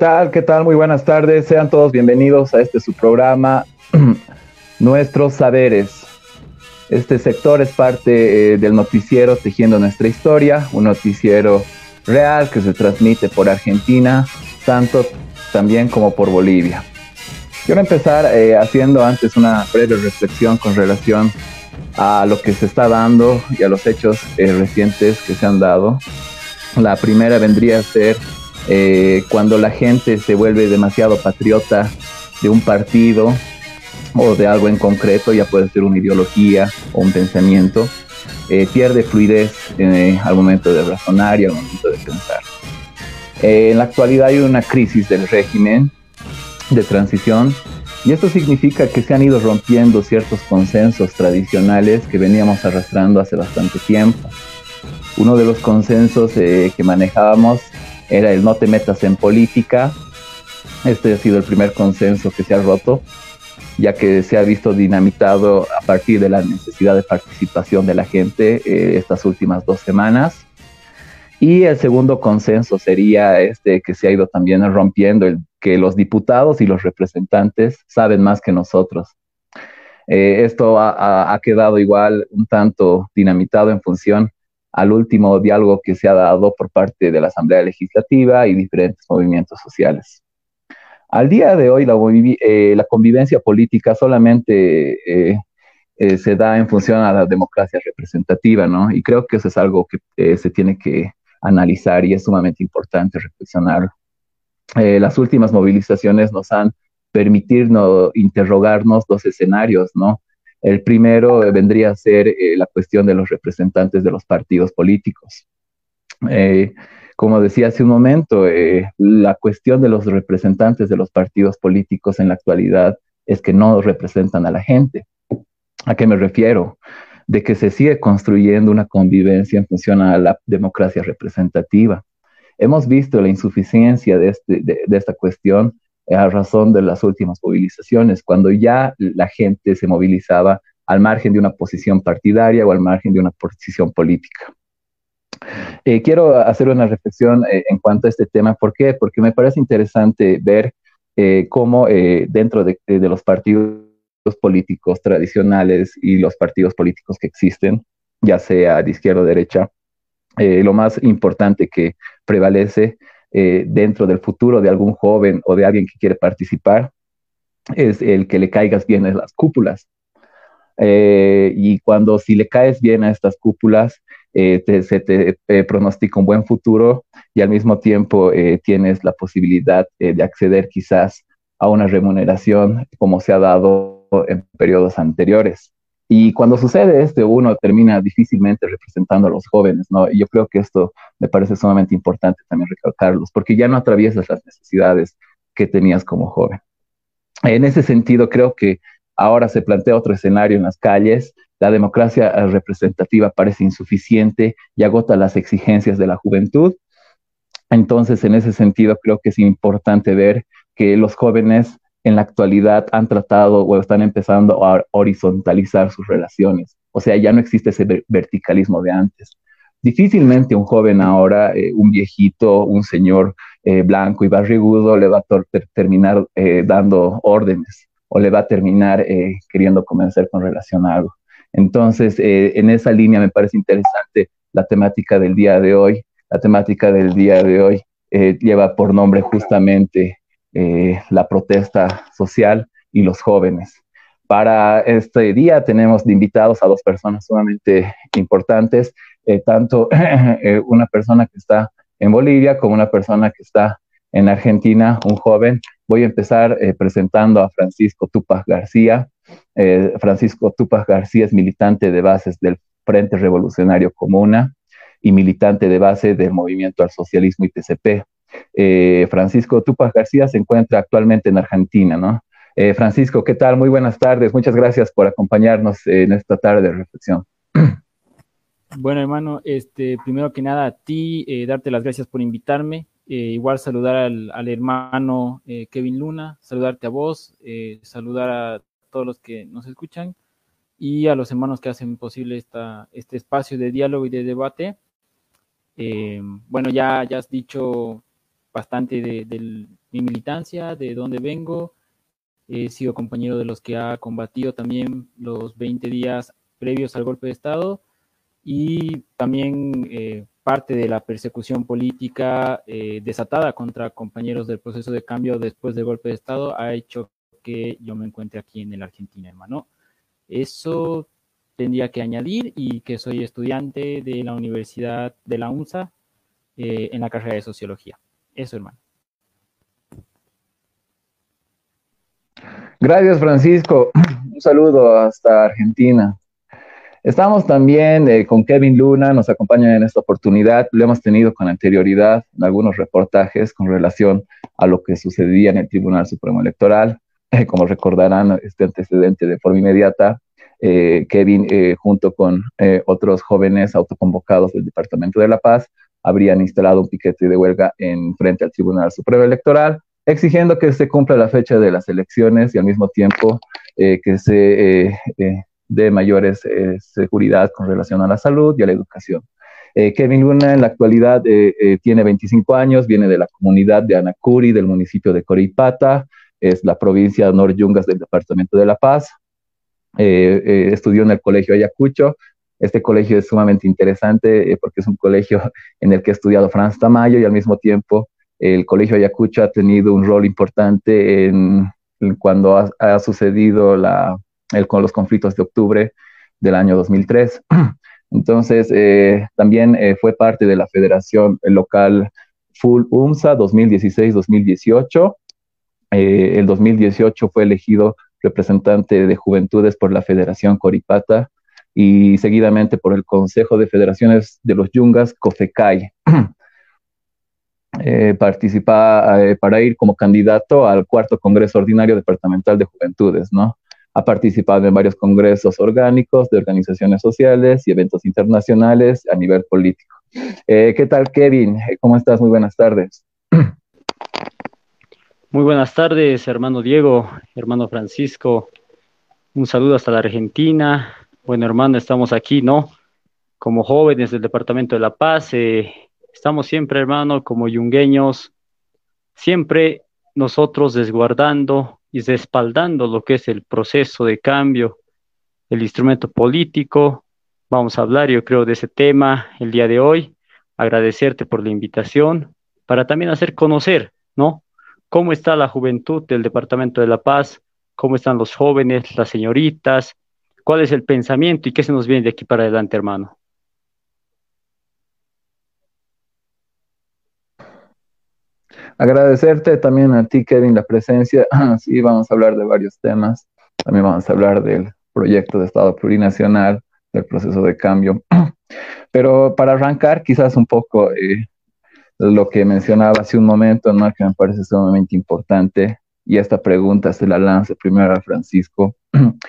¿Qué tal? ¿Qué tal? Muy buenas tardes. Sean todos bienvenidos a este su programa, Nuestros Saberes. Este sector es parte eh, del noticiero Tejiendo Nuestra Historia, un noticiero real que se transmite por Argentina, tanto también como por Bolivia. Quiero empezar eh, haciendo antes una breve reflexión con relación a lo que se está dando y a los hechos eh, recientes que se han dado. La primera vendría a ser eh, cuando la gente se vuelve demasiado patriota de un partido o de algo en concreto, ya puede ser una ideología o un pensamiento, pierde fluidez al momento de razonar y al momento de pensar. en la actualidad hay una crisis del régimen de transición y esto significa que se han ido rompiendo ciertos consensos tradicionales que veníamos arrastrando hace bastante tiempo. Uno de los consensos eh, que manejábamos era el no te metas en política. Este ha sido el primer consenso que se ha roto, ya que se ha visto dinamitado a partir de la necesidad de participación de la gente eh, estas últimas dos semanas. Y el segundo consenso sería este que se ha ido también rompiendo, el que los diputados y los representantes saben más que nosotros. Eh, esto ha, quedado igual un tanto dinamitado en función al último diálogo que se ha dado por parte de la Asamblea Legislativa y diferentes movimientos sociales. Al día de hoy, la, eh, convivencia política solamente eh, se da en función a la democracia representativa, ¿no? Y creo que eso es algo que se tiene que analizar y es sumamente importante reflexionar. Eh, las últimas movilizaciones nos han permitido interrogarnos dos escenarios, ¿no? El primero vendría a ser eh, la cuestión de los representantes de los partidos políticos. Eh, como decía hace un momento, la cuestión de los representantes de los partidos políticos en la actualidad es que no representan a la gente. ¿A qué me refiero? de que se sigue construyendo una convivencia en función a la democracia representativa. Hemos visto la insuficiencia de, este, de, esta cuestión a razón de las últimas movilizaciones, cuando ya la gente se movilizaba al margen de una posición partidaria o al margen de una posición política. Eh, quiero hacer una reflexión eh, en cuanto a este tema. ¿Por qué? Porque me parece interesante ver eh, cómo dentro de, de, los partidos políticos tradicionales y los partidos políticos que existen, ya sea de izquierda o derecha, eh, lo más importante que prevalece eh, dentro del futuro de algún joven o de alguien que quiere participar es el que le caigas bien en las cúpulas. Eh, y cuando si le caes bien a estas cúpulas, se te pronostica un buen futuro y al mismo tiempo tienes la posibilidad de acceder quizás a una remuneración como se ha dado en periodos anteriores. Y cuando sucede esto, uno termina difícilmente representando a los jóvenes, ¿no? Y yo creo que esto me parece sumamente importante también recalcarlos, porque ya no atraviesas las necesidades que tenías como joven. En ese sentido, creo que ahora se plantea otro escenario en las calles. La democracia representativa parece insuficiente y agota las exigencias de la juventud. Entonces, en ese sentido, creo que es importante ver que los jóvenes en la actualidad han tratado o están empezando a horizontalizar sus relaciones. O sea, ya no existe ese verticalismo de antes. Difícilmente un joven ahora, eh, un viejito, un señor eh, blanco y barrigudo le va a terminar eh, dando órdenes o le va a terminar queriendo convencer con relación a algo. Entonces, en esa línea me parece interesante la temática del día de hoy. La temática del día de hoy lleva por nombre justamente eh, la protesta social y los jóvenes. Para este día tenemos invitados a dos personas sumamente importantes, eh, tanto eh, una persona que está en Bolivia como una persona que está en Argentina, un joven. Voy a empezar presentando a Francisco Tupac García. Francisco Tupac García es militante de bases del Frente Revolucionario Comuna y militante de base del Movimiento al Socialismo y TCP. Eh, Francisco Tupac García se encuentra actualmente en Argentina, ¿no? Eh, Francisco, ¿qué tal? Muy buenas tardes. Muchas gracias por acompañarnos en esta tarde de reflexión. Bueno, hermano, este, primero que nada a ti, eh, darte las gracias por invitarme. igual saludar al, hermano Kevin Luna, saludarte a vos, saludar a todos los que nos escuchan y a los hermanos que hacen posible esta, este espacio de diálogo y de debate. bueno, ya, ya has dicho bastante de, mi militancia, de dónde vengo. He sido compañero de los que ha combatido también los 20 días previos al golpe de Estado y también eh, parte de la persecución política eh, desatada contra compañeros del proceso de cambio después del golpe de Estado ha hecho que yo me encuentre aquí en el Argentina, hermano. Eso tendría que añadir y que soy estudiante de la Universidad de la UNSA eh, en la carrera de Sociología. Eso, hermano. Gracias, Francisco. Un saludo hasta Argentina. Estamos también eh, con Kevin Luna, nos acompaña en esta oportunidad. Lo hemos tenido con anterioridad en algunos reportajes con relación a lo que sucedía en el Tribunal Supremo Electoral. como recordarán, este antecedente de forma inmediata, eh, Kevin, eh, junto con otros jóvenes autoconvocados del Departamento de la Paz, habrían instalado un piquete de huelga en frente al Tribunal Supremo Electoral, exigiendo que se cumpla la fecha de las elecciones y al mismo tiempo que se mayores eh, seguridad con relación a la salud y a la educación. Eh, Kevin Luna en la actualidad eh, tiene 25 años, viene de la comunidad de Anacuri, del municipio de Coripata, es la provincia de Yungas del departamento de La Paz. estudió en el colegio Ayacucho. Este colegio es sumamente interesante porque es un colegio en el que ha estudiado Franz Tamayo y al mismo tiempo el colegio Ayacucho ha tenido un rol importante en, cuando ha sucedido la, con los conflictos de octubre del año 2003. Entonces, eh, también eh, fue parte de la Federación Local Full UMSA 2016-2018. Eh, el 2018 fue elegido representante de juventudes por la Federación Coripata y seguidamente por el Consejo de Federaciones de los Yungas, COFECAI. participa para ir como candidato al cuarto Congreso Ordinario Departamental de Juventudes, ¿no? Ha participado en varios congresos orgánicos de organizaciones sociales y eventos internacionales a nivel político. Eh, ¿Qué tal, Kevin? Eh, ¿Cómo estás? Muy buenas tardes. Muy buenas tardes, hermano Diego, hermano Francisco. Un saludo hasta la Argentina. Bueno, hermano, estamos aquí, ¿no? Como jóvenes del Departamento de La Paz, eh, estamos siempre, hermano, como yungueños, siempre nosotros desguardando y respaldando lo que es el proceso de cambio, el instrumento político. Vamos a hablar, yo creo, de ese tema el día de hoy. Agradecerte por la invitación para también hacer conocer, ¿no? Cómo está la juventud del Departamento de La Paz, cómo están los jóvenes, las señoritas, cuál es el pensamiento y qué se nos viene de aquí para adelante, hermano. Agradecerte también a ti, Kevin, la presencia. Sí, vamos a hablar de varios temas. También vamos a hablar del proyecto de Estado plurinacional, del proceso de cambio. Pero para arrancar, quizás un poco eh, lo que mencionaba hace un momento, ¿no? que me parece sumamente importante, y esta pregunta se la lanza primero a Francisco.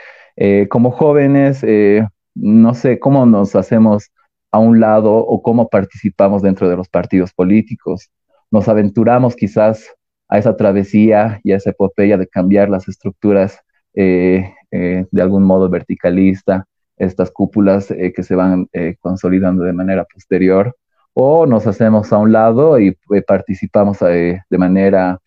Eh, como jóvenes, eh, no sé cómo nos hacemos a un lado o cómo participamos dentro de los partidos políticos. Nos aventuramos quizás a esa travesía y a esa epopeya de cambiar las estructuras eh, de algún modo verticalista, estas cúpulas que se van consolidando de manera posterior, o nos hacemos a un lado y participamos de manera,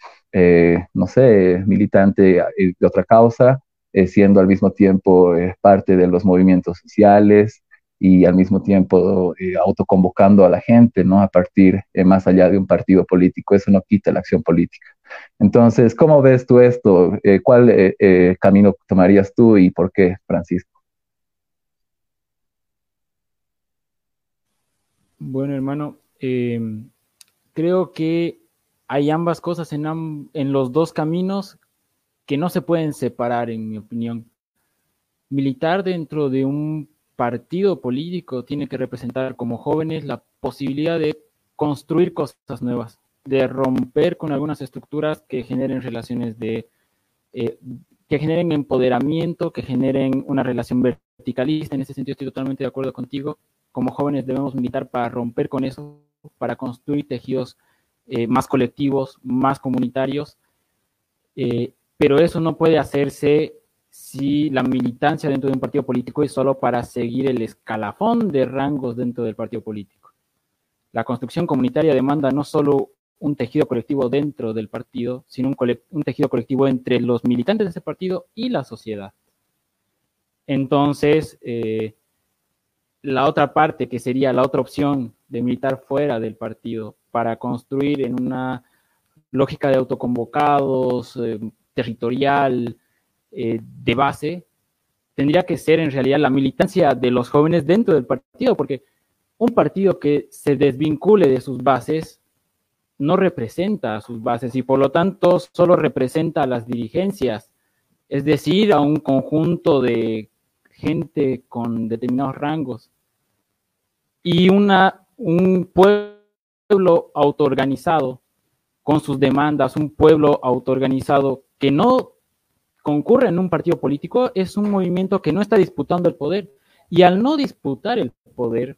no sé, militante de otra causa, siendo al mismo tiempo parte de los movimientos sociales, y al mismo tiempo eh, autoconvocando a la gente, ¿no? A partir, eh, más allá de un partido político, eso no quita la acción política. Entonces, ¿cómo ves tú esto? Eh, ¿Cuál camino tomarías tú y por qué, Francisco? Bueno, hermano, creo que hay ambas cosas en, en los dos caminos que no se pueden separar, en mi opinión. Militar dentro de un partido político tiene que representar como jóvenes la posibilidad de construir cosas nuevas, de romper con algunas estructuras que generen relaciones de, eh, que generen empoderamiento, que generen una relación verticalista. En ese sentido estoy totalmente de acuerdo contigo. Como jóvenes debemos militar para romper con eso, para construir tejidos eh, más colectivos, más comunitarios. Eh, pero eso no puede hacerse si la militancia dentro de un partido político es solo para seguir el escalafón de rangos dentro del partido político. La construcción comunitaria demanda no solo un tejido colectivo dentro del partido, sino un, tejido colectivo entre los militantes de ese partido y la sociedad. Entonces, eh, la otra parte, que sería la otra opción de militar fuera del partido para construir en una lógica de autoconvocados, eh, territorial, eh, de base, tendría que ser en realidad la militancia de los jóvenes dentro del partido, porque un partido que se desvincule de sus bases no representa a sus bases y por lo tanto solo representa a las dirigencias, es decir, a un conjunto de gente con determinados rangos. Y una, un pueblo autoorganizado con sus demandas, un pueblo autoorganizado que no concurre en un partido político, es un movimiento que no está disputando el poder. Y al no disputar el poder,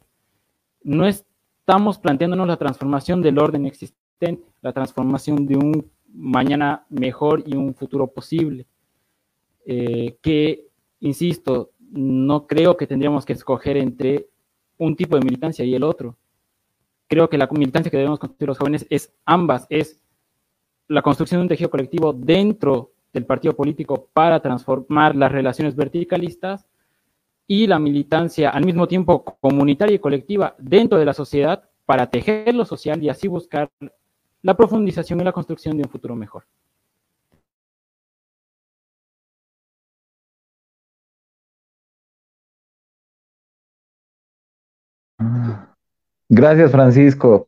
no estamos planteándonos la transformación del orden existente, la transformación de un mañana mejor y un futuro posible. Eh, que, insisto, no creo que tendríamos que escoger entre un tipo de militancia y el otro. Creo que la militancia que debemos construir los jóvenes es ambas, es la construcción de un tejido colectivo dentro del partido político para transformar las relaciones verticalistas y la militancia al mismo tiempo comunitaria y colectiva dentro de la sociedad para tejer lo social y así buscar la profundización y la construcción de un futuro mejor. Gracias, Francisco.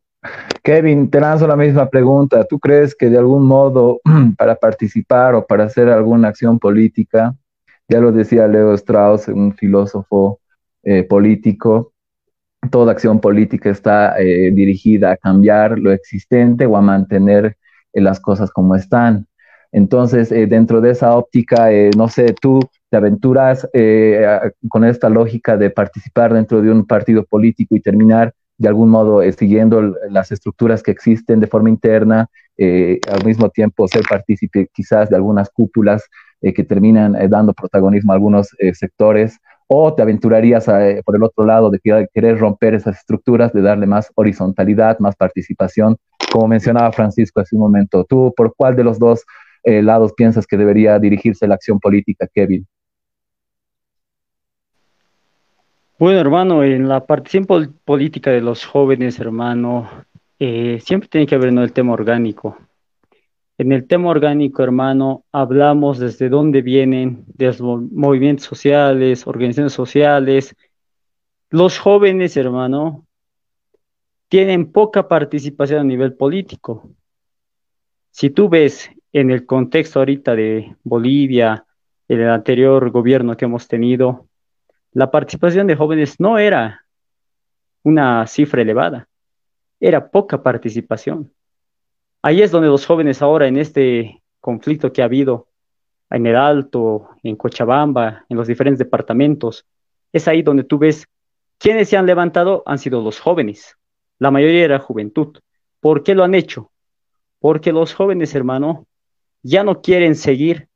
Kevin, te lanzo la misma pregunta. ¿Tú crees que de algún modo para participar o para hacer alguna acción política, ya lo decía Leo Strauss, un filósofo eh, político, toda acción política está eh, dirigida a cambiar lo existente o a mantener eh, las cosas como están? Entonces, dentro de esa óptica, no sé, tú te aventuras con esta lógica de participar dentro de un partido político y terminar de algún modo eh, siguiendo las estructuras que existen de forma interna, eh, al mismo tiempo ser partícipe quizás de algunas cúpulas eh, que terminan dando protagonismo a algunos sectores, o te aventurarías por el otro lado de querer romper esas estructuras, de darle más horizontalidad, más participación, como mencionaba Francisco hace un momento. ¿Tú por cuál de los dos lados piensas que debería dirigirse la acción política, Kevin? Bueno, hermano, en la participación política de los jóvenes, hermano, eh, siempre tiene que haber el tema orgánico. En el tema orgánico, hermano, hablamos desde dónde vienen, de los movimientos sociales, organizaciones sociales. Los jóvenes, hermano, tienen poca participación a nivel político. Si tú ves en el contexto ahorita de Bolivia, en el anterior gobierno que hemos tenido, la participación de jóvenes no era una cifra elevada, era poca participación. Ahí es donde los jóvenes ahora en este conflicto que ha habido en el Alto, en Cochabamba, en los diferentes departamentos, es ahí donde tú ves quienes se han levantado han sido los jóvenes. La mayoría era juventud. ¿Por qué lo han hecho? Porque los jóvenes, hermano, ya no quieren seguir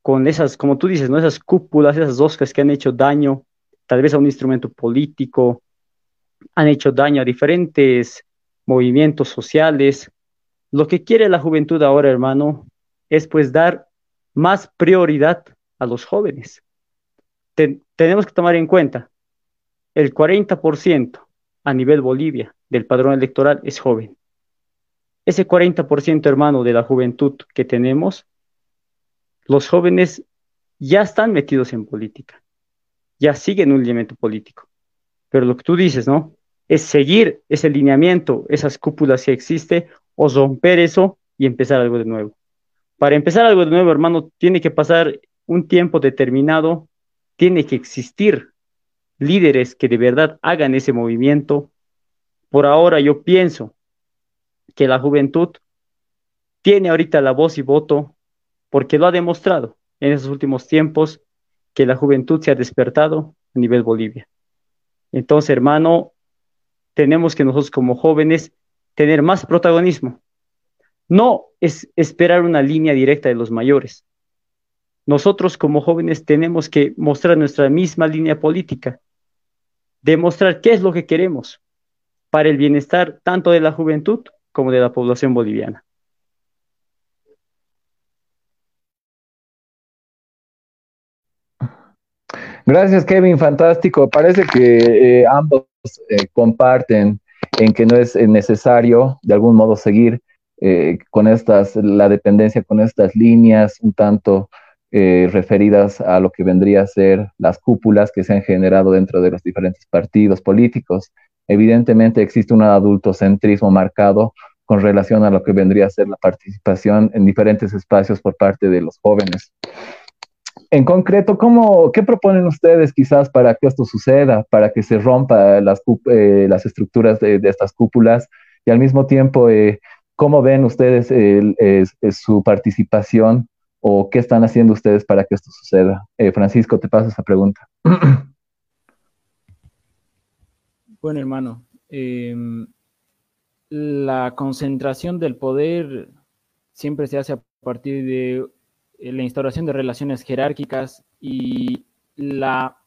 con esas, como tú dices, ¿no? esas cúpulas, esas oscas que han hecho daño tal vez a un instrumento político, han hecho daño a diferentes movimientos sociales. Lo que quiere la juventud ahora, hermano, es pues dar más prioridad a los jóvenes. tenemos que tomar en cuenta, el 40% a nivel Bolivia del padrón electoral es joven. Ese 40%, hermano, de la juventud que tenemos, los jóvenes ya están metidos en política ya siguen un lineamiento político. Pero lo que tú dices, ¿no? Es seguir ese lineamiento, esas cúpulas que existe, o romper eso y empezar algo de nuevo. Para empezar algo de nuevo, hermano, tiene que pasar un tiempo determinado, tiene que existir líderes que de verdad hagan ese movimiento. Por ahora yo pienso que la juventud tiene ahorita la voz y voto porque lo ha demostrado en esos últimos tiempos que la juventud se ha despertado a nivel Bolivia. Entonces, hermano, tenemos que nosotros como jóvenes tener más protagonismo. No es esperar una línea directa de los mayores. Nosotros como jóvenes tenemos que mostrar nuestra misma línea política, demostrar qué es lo que queremos para el bienestar tanto de la juventud como de la población boliviana. Gracias, Kevin. Fantástico. Parece que eh, ambos eh, comparten en que no es necesario de algún modo seguir eh, con estas, la dependencia con estas líneas un tanto referidas a lo que vendría a ser las cúpulas que se han generado dentro de los diferentes partidos políticos. Evidentemente existe un adultocentrismo marcado con relación a lo que vendría a ser la participación en diferentes espacios por parte de los jóvenes. En concreto, ¿cómo, ¿qué proponen ustedes quizás para que esto suceda, para que se rompa las, eh, estructuras de, estas cúpulas y al mismo tiempo, eh, cómo ven ustedes su participación o qué están haciendo ustedes para que esto suceda? Eh, Francisco, te paso esa pregunta. Bueno, hermano, em, la concentración del poder siempre se hace a partir de la instauración de relaciones jerárquicas y la,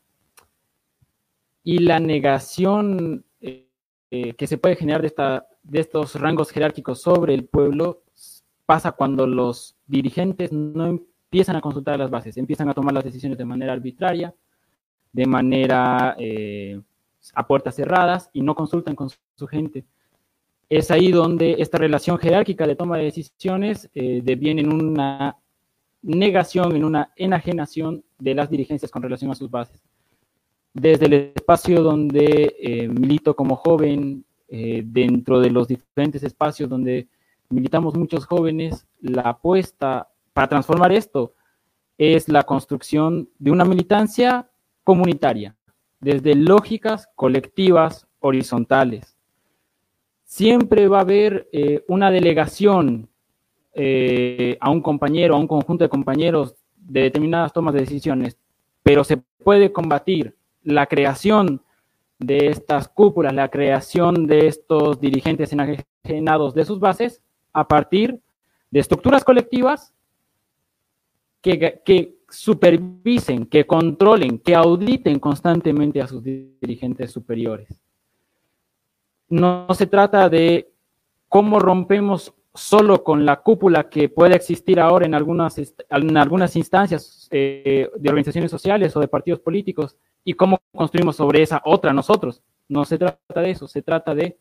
y la negación eh, eh, que se puede generar de, esta, de estos rangos jerárquicos sobre el pueblo pasa cuando los dirigentes no empiezan a consultar las bases, empiezan a tomar las decisiones de manera arbitraria, de manera a puertas cerradas y no consultan con su gente. Es ahí donde esta relación jerárquica de toma de decisiones deviene en una negación, en una enajenación de las dirigencias con relación a sus bases. Desde el espacio donde eh, milito como joven, eh, dentro de los diferentes espacios donde militamos muchos jóvenes, la apuesta para transformar esto es la construcción de una militancia comunitaria, desde lógicas colectivas horizontales. Siempre va a haber eh, una delegación eh, a un compañero, a un conjunto de compañeros de determinadas tomas de decisiones, pero se puede combatir la creación de estas cúpulas, la creación de estos dirigentes enajenados de sus bases a partir de estructuras colectivas que, que, supervisen, que controlen, que auditen constantemente a sus dirigentes superiores. No se trata de cómo rompemos solo con la cúpula que puede existir ahora en algunas, en algunas instancias eh, de organizaciones sociales o de partidos políticos y cómo construimos sobre esa otra nosotros. No se trata de eso, se trata de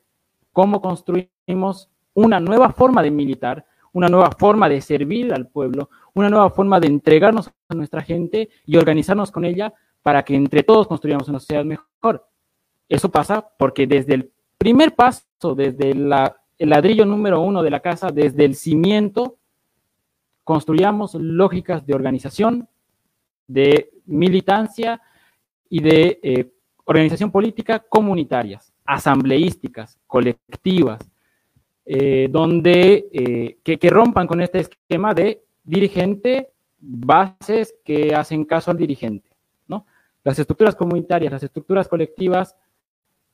cómo construimos una nueva forma de militar, una nueva forma de servir al pueblo, una nueva forma de entregarnos a nuestra gente y organizarnos con ella para que entre todos construyamos una sociedad mejor. Eso pasa porque desde el primer paso, desde la el ladrillo número uno de la casa, desde el cimiento, construyamos lógicas de organización, de militancia y de eh, organización política comunitarias, asambleísticas, colectivas, eh, donde eh, que, que, rompan con este esquema de dirigente, bases que hacen caso al dirigente. ¿no? Las estructuras comunitarias, las estructuras colectivas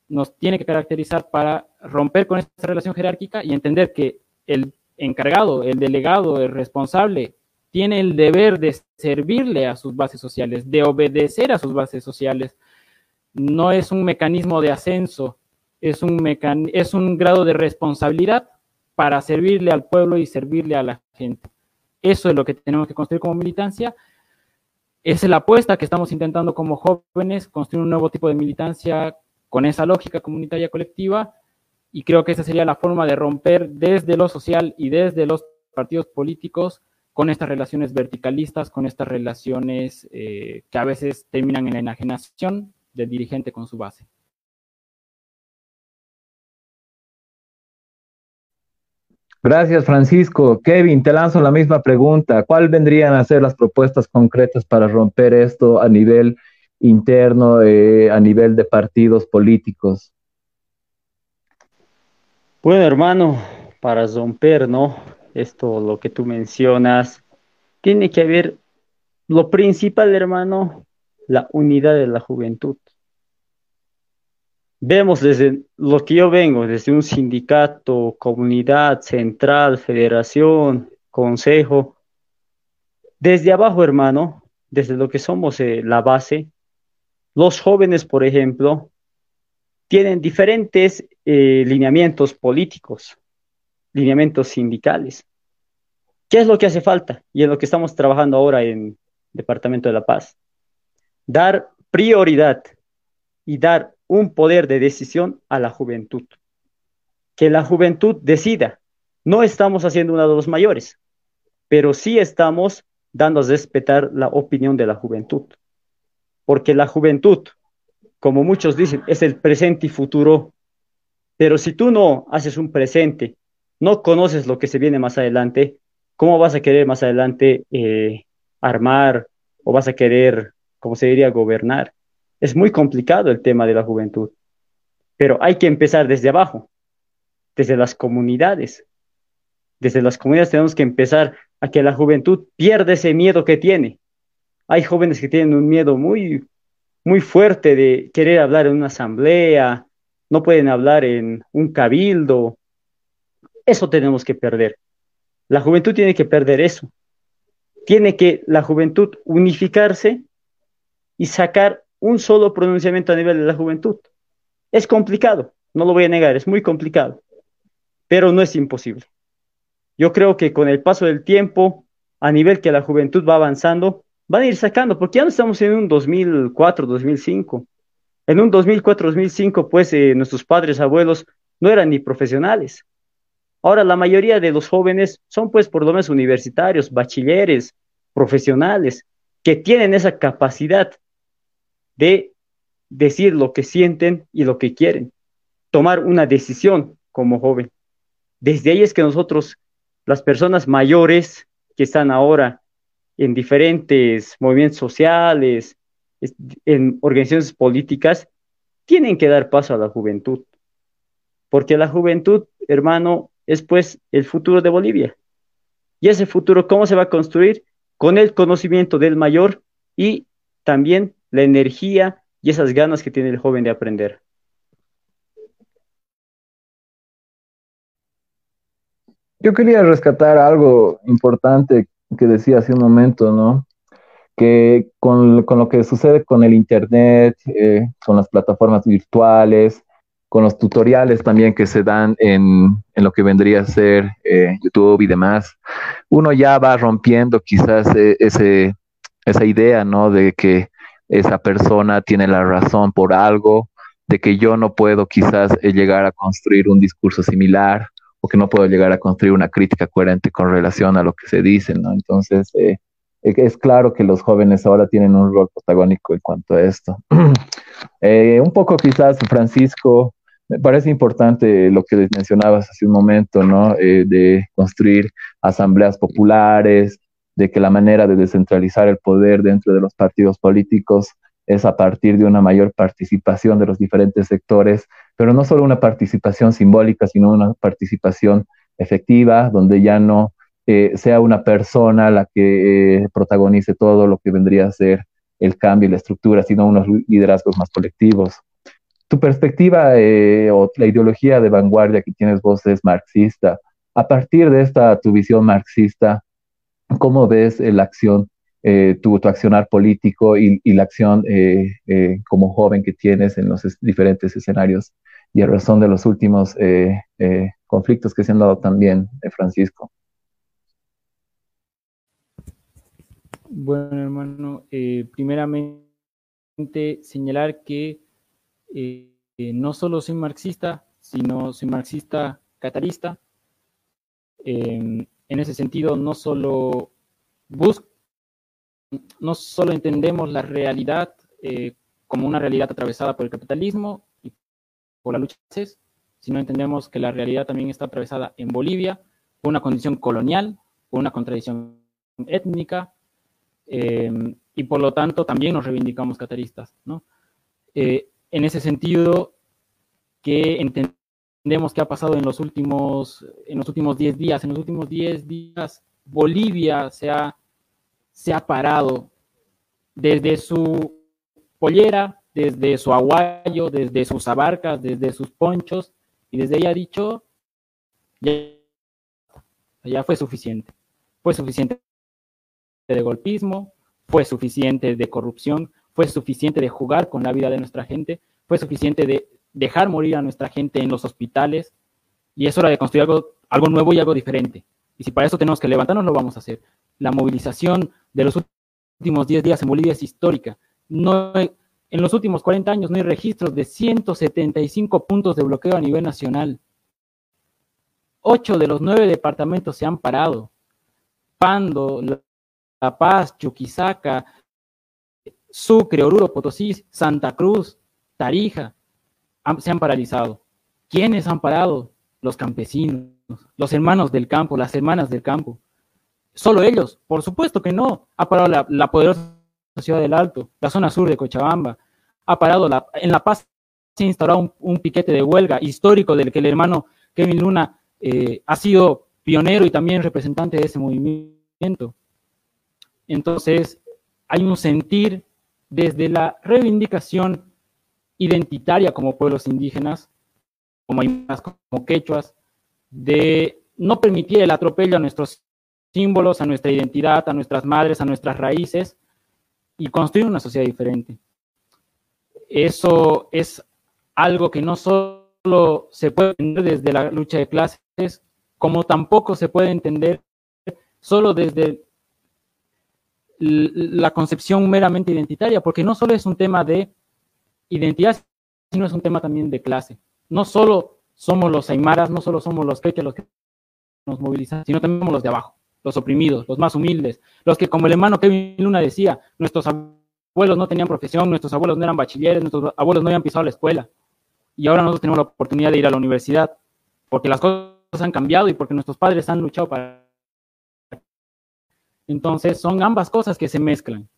nos tiene que caracterizar para romper con esta relación jerárquica y entender que el encargado, el delegado, el responsable, tiene el deber de servirle a sus bases sociales, de obedecer a sus bases sociales. No es un mecanismo de ascenso, es un, es un grado de responsabilidad para servirle al pueblo y servirle a la gente. Eso es lo que tenemos que construir como militancia. Es la apuesta que estamos intentando como jóvenes, construir un nuevo tipo de militancia con esa lógica comunitaria colectiva y creo que esa sería la forma de romper desde lo social y desde los partidos políticos con estas relaciones verticalistas, con estas relaciones eh, que a veces terminan en la enajenación del dirigente con su base. Gracias, Francisco. Kevin, te lanzo la misma pregunta. ¿Cuál vendrían a ser las propuestas concretas para romper esto a nivel interno eh, a nivel de partidos políticos? Bueno, hermano, para romper, ¿no? Esto, lo que tú mencionas, tiene que haber lo principal, hermano, la unidad de la juventud. Vemos desde lo que yo vengo, desde un sindicato, comunidad, central, federación, consejo, desde abajo, hermano, desde lo que somos eh, la base, los jóvenes, por ejemplo, tienen diferentes eh, lineamientos políticos. lineamientos sindicales. ¿Qué es lo que hace falta? Y en lo que estamos trabajando ahora en Departamento de la Paz. Dar prioridad y dar un poder de decisión a la juventud. Que la juventud decida. No estamos haciendo una de los mayores, pero sí estamos dando a respetar la opinión de la juventud. Porque la juventud, como muchos dicen, es el presente y futuro. Pero si tú no haces un presente, no conoces lo que se viene más adelante, ¿cómo vas a querer más adelante eh, armar o vas a querer, como se diría, gobernar? Es muy complicado el tema de la juventud, pero hay que empezar desde abajo, desde las comunidades. Desde las comunidades tenemos que empezar a que la juventud pierda ese miedo que tiene. Hay jóvenes que tienen un miedo muy, muy fuerte de querer hablar en una asamblea, no pueden hablar en un cabildo. Eso tenemos que perder. La juventud tiene que perder eso. Tiene que la juventud unificarse y sacar un solo pronunciamiento a nivel de la juventud. Es complicado, no lo voy a negar, es muy complicado, pero no es imposible. Yo creo que con el paso del tiempo, a nivel que la juventud va avanzando, van a ir sacando, porque ya no estamos en un 2004, 2005. En un 2004, 2005, pues eh, nuestros padres, abuelos no eran ni profesionales. Ahora la mayoría de los jóvenes son pues por lo menos universitarios, bachilleres, profesionales, que tienen esa capacidad de decir lo que sienten y lo que quieren, tomar una decisión como joven. Desde ahí es que nosotros, las personas mayores que están ahora en diferentes movimientos sociales, en organizaciones políticas, tienen que dar paso a la juventud. Porque la juventud, hermano, es pues el futuro de Bolivia. Y ese futuro, ¿cómo se va a construir? Con el conocimiento del mayor y también la energía y esas ganas que tiene el joven de aprender. Yo quería rescatar algo importante que decía hace un momento, ¿no? Que con, lo que sucede con el Internet, eh, con las plataformas virtuales, con los tutoriales también que se dan en, lo que vendría a ser eh, YouTube y demás, uno ya va rompiendo quizás eh, ese, esa idea, ¿no? De que esa persona tiene la razón por algo, de que yo no puedo quizás llegar a construir un discurso similar que no puedo llegar a construir una crítica coherente con relación a lo que se dice, ¿no? Entonces, eh, es claro que los jóvenes ahora tienen un rol protagónico en cuanto a esto. Eh, un poco quizás, Francisco, me parece importante lo que mencionabas hace un momento, ¿no? Eh, de construir asambleas populares, de que la manera de descentralizar el poder dentro de los partidos políticos es a partir de una mayor participación de los diferentes sectores, pero no solo una participación simbólica, sino una participación efectiva, donde ya no eh, sea una persona la que eh, protagonice todo lo que vendría a ser el cambio y la estructura, sino unos liderazgos más colectivos. Tu perspectiva eh, o la ideología de vanguardia que tienes vos es marxista. A partir de esta tu visión marxista, ¿cómo ves la acción eh, tu, accionar político y, la acción eh, eh, como joven que tienes en los diferentes escenarios y a razón de los últimos conflictos que se han dado también, Francisco. Bueno, hermano, primeramente señalar que no solo soy marxista, sino soy marxista catarista. en ese sentido, no solo busco no solo entendemos la realidad eh, como una realidad atravesada por el capitalismo y por la lucha, sino entendemos que la realidad también está atravesada en Bolivia por una condición colonial, por una contradicción étnica, eh, y por lo tanto también nos reivindicamos cataristas. Eh, en ese sentido, que entendemos que ha pasado en los últimos en los últimos 10 días. En los últimos 10 días, Bolivia se ha se ha parado desde su pollera, desde su aguayo, desde sus abarcas, desde sus ponchos, y desde ahí ha dicho, ya, fue suficiente. Fue suficiente de golpismo, fue suficiente de corrupción, fue suficiente de jugar con la vida de nuestra gente, fue suficiente de dejar morir a nuestra gente en los hospitales, y es hora de construir algo algo nuevo y algo diferente. Y si para eso tenemos que levantarnos, lo vamos a hacer. La movilización de los últimos 10 días en Bolivia es histórica. No en los últimos 40 años no hay registros de 175 puntos de bloqueo a nivel nacional. Ocho de los nueve departamentos se han parado. Pando, La Paz, Chuquisaca, Sucre, Oruro, Potosí, Santa Cruz, Tarija, se han paralizado. ¿Quiénes han parado? Los campesinos, los hermanos del campo, las hermanas del campo. ¿Solo ellos? Por supuesto que no. Ha parado la, poderosa ciudad del Alto, la zona sur de Cochabamba. Ha parado la, en La Paz se ha instaurado un, piquete de huelga histórico del que el hermano Kevin Luna eh, ha sido pionero y también representante de ese movimiento. Entonces, hay un sentir desde la reivindicación identitaria como pueblos indígenas, como como quechuas, de no permitir el atropello a nuestros símbolos, a nuestra identidad, a nuestras madres, a nuestras raíces y construir una sociedad diferente. Eso es algo que no solo se puede entender desde la lucha de clases, como tampoco se puede entender solo desde la concepción meramente identitaria, porque no solo es un tema de identidad, sino es un tema también de clase. No solo somos los aymaras, no solo somos los quechas los que nos movilizan, sino también somos los de abajo, los oprimidos, los más humildes, los que, como el hermano Kevin Luna decía, nuestros abuelos no tenían profesión, nuestros abuelos no eran bachilleres, nuestros abuelos no habían pisado la escuela. Y ahora nosotros tenemos la oportunidad de ir a la universidad, porque las cosas han cambiado y porque nuestros padres han luchado para... Entonces son ambas cosas que se mezclan.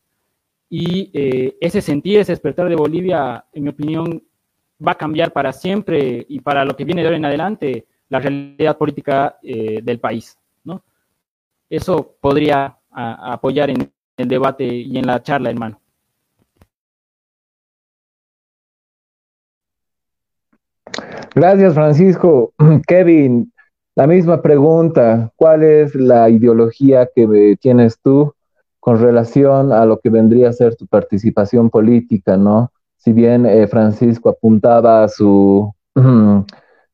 Y eh, ese sentir, ese despertar de Bolivia, en mi opinión, va a cambiar para siempre y para lo que viene de ahora en adelante la realidad política eh, del país. ¿no? Eso podría apoyar en el debate y en la charla, hermano. Gracias, Francisco. Kevin, la misma pregunta. ¿Cuál es la ideología que tienes tú con relación a lo que vendría a ser tu participación política, ¿no? Si bien eh, Francisco apuntaba a su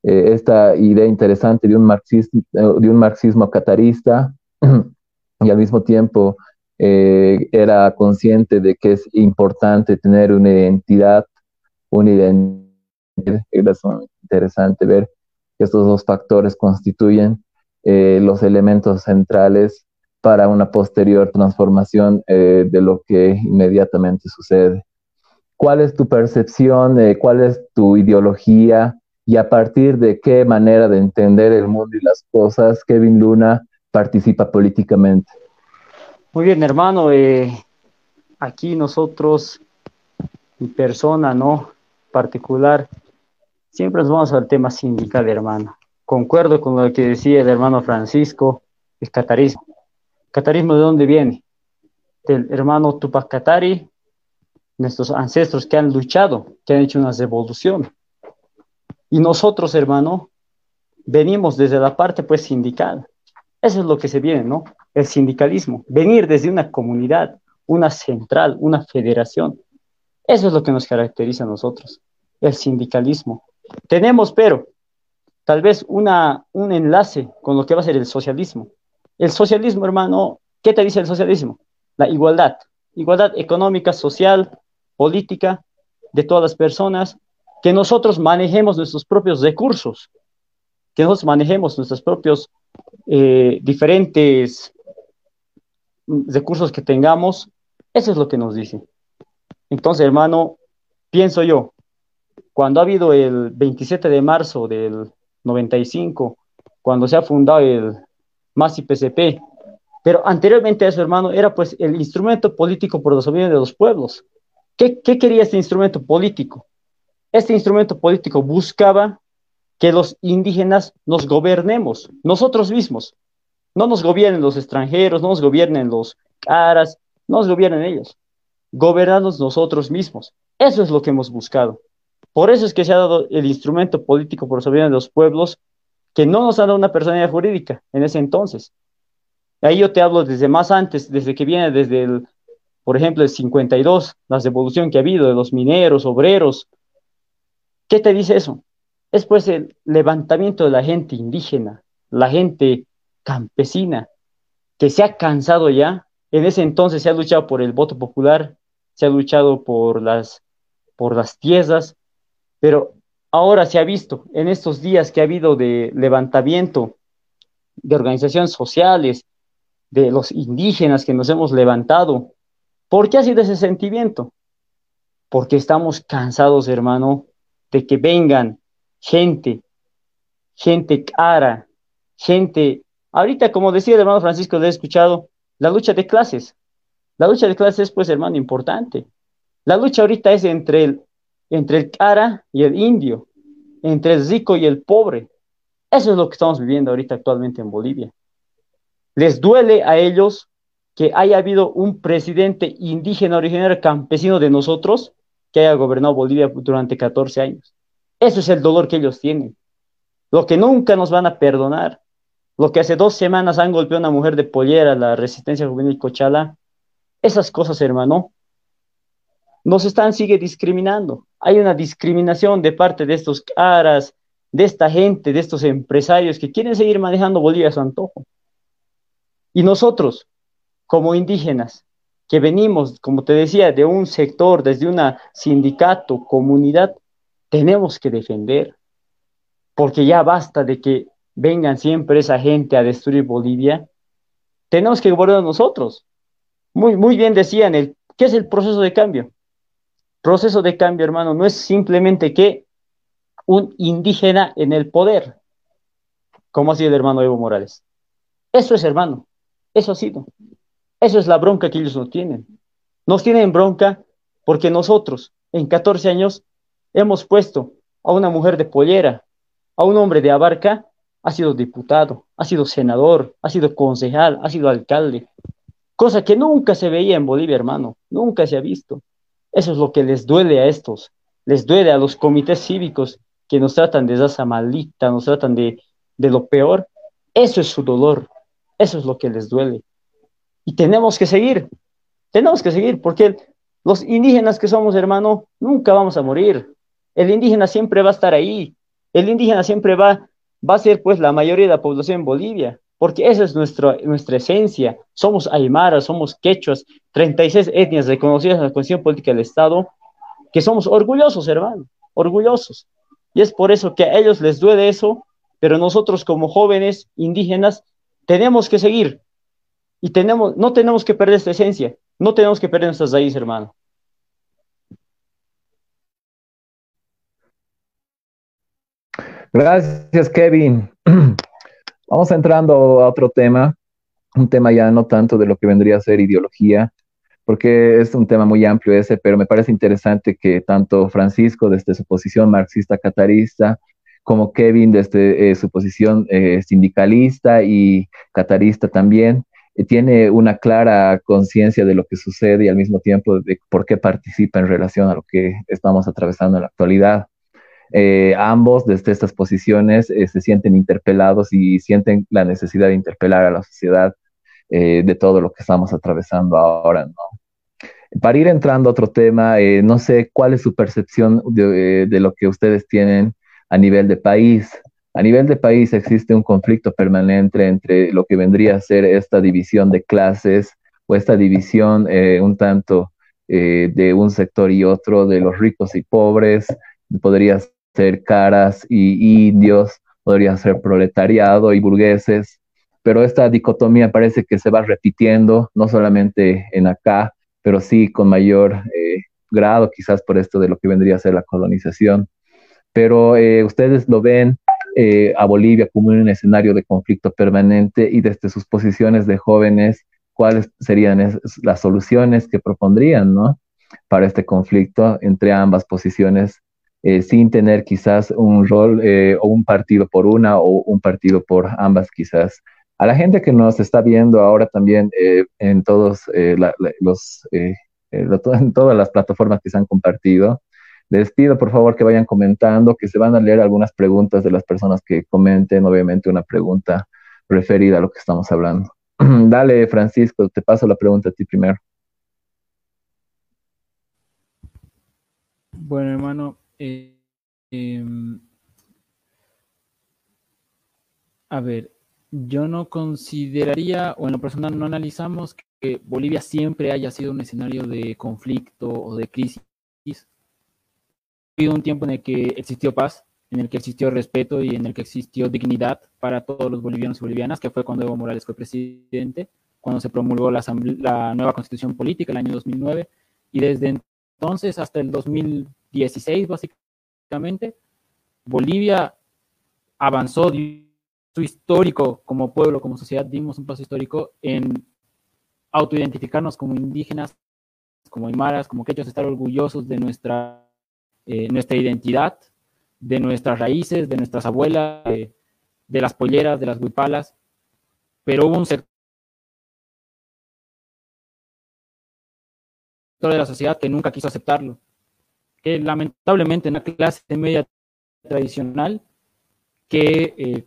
eh, esta idea interesante de un marxismo, de un marxismo catarista y al mismo tiempo eh, era consciente de que es importante tener una identidad, una identidad, es interesante ver que estos dos factores constituyen los elementos centrales para una posterior transformación eh, de lo que inmediatamente sucede. ¿Cuál es tu percepción, cuál es tu ideología y a partir de qué manera de entender el mundo y las cosas Kevin Luna participa políticamente? Muy bien, hermano. Eh, aquí nosotros, mi persona, ¿no? Particular, siempre nos vamos al tema sindical, hermano. Concuerdo con lo que decía el hermano Francisco, el catarismo Catarismo de dónde viene? Del hermano Tupac Katari, nuestros ancestros que han luchado, que han hecho una revolución. Y nosotros, hermano, venimos desde la parte pues sindical. Eso es lo que se viene, ¿no? El sindicalismo, venir desde una comunidad, una central, una federación. Eso es lo que nos caracteriza a nosotros, el sindicalismo. Tenemos, pero, tal vez una, un enlace con lo que va a ser el socialismo. El socialismo, hermano, ¿qué te dice el socialismo? La igualdad. Igualdad económica, social, política de todas las personas, que nosotros manejemos nuestros propios recursos, que nosotros manejemos nuestros propios eh, diferentes recursos que tengamos. Eso es lo que nos dice. Entonces, hermano, pienso yo, cuando ha habido el 27 de marzo del 95, cuando se ha fundado el más IPCP. Pero anteriormente a eso, hermano, era pues el instrumento político por los de los pueblos. ¿Qué, ¿Qué quería este instrumento político? Este instrumento político buscaba que los indígenas nos gobernemos, nosotros mismos. No nos gobiernen los extranjeros, no nos gobiernen los caras, no nos gobiernen ellos. Gobernarnos nosotros mismos. Eso es lo que hemos buscado. Por eso es que se ha dado el instrumento político por soberanía de los pueblos que no nos ha dado una personalidad jurídica en ese entonces. Ahí yo te hablo desde más antes, desde que viene desde el, por ejemplo, el 52, la revolución que ha habido de los mineros, obreros. ¿Qué te dice eso? Es pues el levantamiento de la gente indígena, la gente campesina que se ha cansado ya. En ese entonces se ha luchado por el voto popular, se ha luchado por las, por las tierras, pero ahora se ha visto en estos días que ha habido de levantamiento de organizaciones sociales, de los indígenas que nos hemos levantado. ¿Por qué ha sido ese sentimiento? Porque estamos cansados, hermano, de que vengan gente, gente cara, gente... Ahorita, como decía el hermano Francisco, le he escuchado, la lucha de clases. La lucha de clases es, pues, hermano, importante. La lucha ahorita es entre el, entre el cara y el indio, entre el rico y el pobre. Eso es lo que estamos viviendo ahorita actualmente en Bolivia. Les duele a ellos que haya habido un presidente indígena originario campesino de nosotros que haya gobernado Bolivia durante 14 años. Eso es el dolor que ellos tienen. Lo que nunca nos van a perdonar. Lo que hace dos semanas han golpeado a una mujer de pollera, la resistencia juvenil Cochala. Esas cosas, hermano, nos están, sigue discriminando. Hay una discriminación de parte de estos caras, de esta gente, de estos empresarios que quieren seguir manejando Bolivia a su antojo. Y nosotros, como indígenas, que venimos, como te decía, de un sector, desde un sindicato, comunidad, tenemos que defender, porque ya basta de que vengan siempre esa gente a destruir Bolivia. Tenemos que gobernar nosotros. Muy, muy bien decían, el, ¿qué es el proceso de cambio? Proceso de cambio, hermano, no es simplemente que un indígena en el poder, como ha sido el hermano Evo Morales. Eso es, hermano. Eso ha sido. Eso es la bronca que ellos no tienen. Nos tienen bronca porque nosotros, en 14 años, hemos puesto a una mujer de pollera, a un hombre de abarca, ha sido diputado, ha sido senador, ha sido concejal, ha sido alcalde. Cosa que nunca se veía en Bolivia, hermano. Nunca se ha visto. Eso es lo que les duele a estos. Les duele a los comités cívicos que nos tratan de esa maldita, nos tratan de lo peor. Eso es su dolor. Eso es lo que les duele. Y tenemos que seguir, tenemos que seguir, porque los indígenas que somos, hermano, nunca vamos a morir. El indígena siempre va a estar ahí. El indígena siempre va, va a ser, pues, la mayoría de la población en Bolivia, porque esa es nuestra, nuestra esencia. Somos aymaras, somos quechuas, 36 etnias reconocidas en la Constitución Política del Estado, que somos orgullosos, hermano, orgullosos. Y es por eso que a ellos les duele eso, pero nosotros como jóvenes indígenas tenemos que seguir y tenemos, no tenemos que perder esta esencia, no tenemos que perder nuestras raíces, hermano. Gracias, Kevin. Vamos entrando a otro tema, un tema ya no tanto de lo que vendría a ser ideología, porque es un tema muy amplio ese, pero me parece interesante que tanto Francisco, desde su posición marxista-catarista, como Kevin desde eh, su posición eh, sindicalista y catarista también, tiene una clara conciencia de lo que sucede y al mismo tiempo de por qué participa en relación a lo que estamos atravesando en la actualidad. ambos desde estas posiciones se sienten interpelados y sienten la necesidad de interpelar a la sociedad de todo lo que estamos atravesando ahora, Para ir entrando a otro tema, no sé cuál es su percepción de lo que ustedes tienen a nivel de país. A nivel de país existe un conflicto permanente entre lo que vendría a ser esta división de clases o esta división eh, un tanto eh, de un sector y otro, de los ricos y pobres, podría ser caras y indios, podría ser proletariado y burgueses, pero esta dicotomía parece que se va repitiendo, no solamente en acá, pero sí con mayor eh, grado, quizás por esto de lo que vendría a ser la colonización. Pero ustedes lo ven eh, a Bolivia como un escenario de conflicto permanente y desde sus posiciones de jóvenes, ¿cuáles serían las soluciones que propondrían ¿no? para este conflicto entre ambas posiciones, eh, sin tener quizás un rol o un partido por una o un partido por ambas quizás? A la gente que nos está viendo ahora también en, todos, los, en todas las plataformas que se han compartido, les pido por favor que vayan comentando, que se van a leer algunas preguntas de las personas que comenten, obviamente una pregunta referida a lo que estamos hablando. Dale, Francisco, te paso la pregunta a ti primero. Bueno, hermano, eh, em, a ver, Yo no consideraría, o en lo personal no analizamos que Bolivia siempre haya sido un escenario de conflicto o de crisis. Ha habido un tiempo en el que existió paz, en el que existió respeto y en el que existió dignidad para todos los bolivianos y bolivianas, que fue cuando Evo Morales fue presidente, cuando se promulgó la, la nueva constitución política el año 2009, y desde entonces hasta el 2016, básicamente, Bolivia avanzó su histórico como pueblo, como sociedad, dimos un paso histórico en autoidentificarnos como indígenas, como aymaras, como quechos, estar orgullosos de nuestra, eh, nuestra identidad, de nuestras raíces, de nuestras abuelas, de, las polleras, de las huipalas, pero hubo un sector de la sociedad que nunca quiso aceptarlo, que lamentablemente en la clase media tradicional que eh,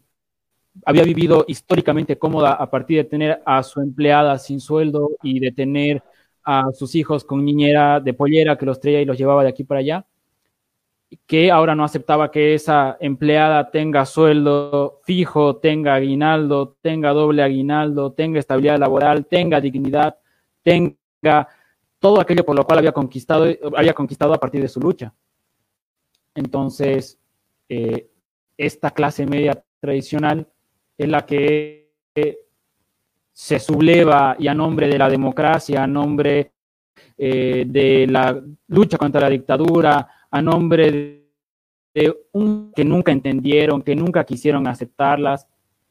había vivido históricamente cómoda a partir de tener a su empleada sin sueldo y de tener a sus hijos con niñera de pollera que los traía y los llevaba de aquí para allá, que ahora no aceptaba que esa empleada tenga sueldo fijo, tenga aguinaldo, tenga doble aguinaldo, tenga estabilidad laboral, tenga dignidad, tenga todo aquello por lo cual había conquistado, había conquistado a partir de su lucha. Entonces, eh, esta clase media tradicional es la que se subleva y a nombre de la democracia, a nombre eh, de la lucha contra la dictadura, a nombre de, un que nunca entendieron, que nunca quisieron aceptarlas,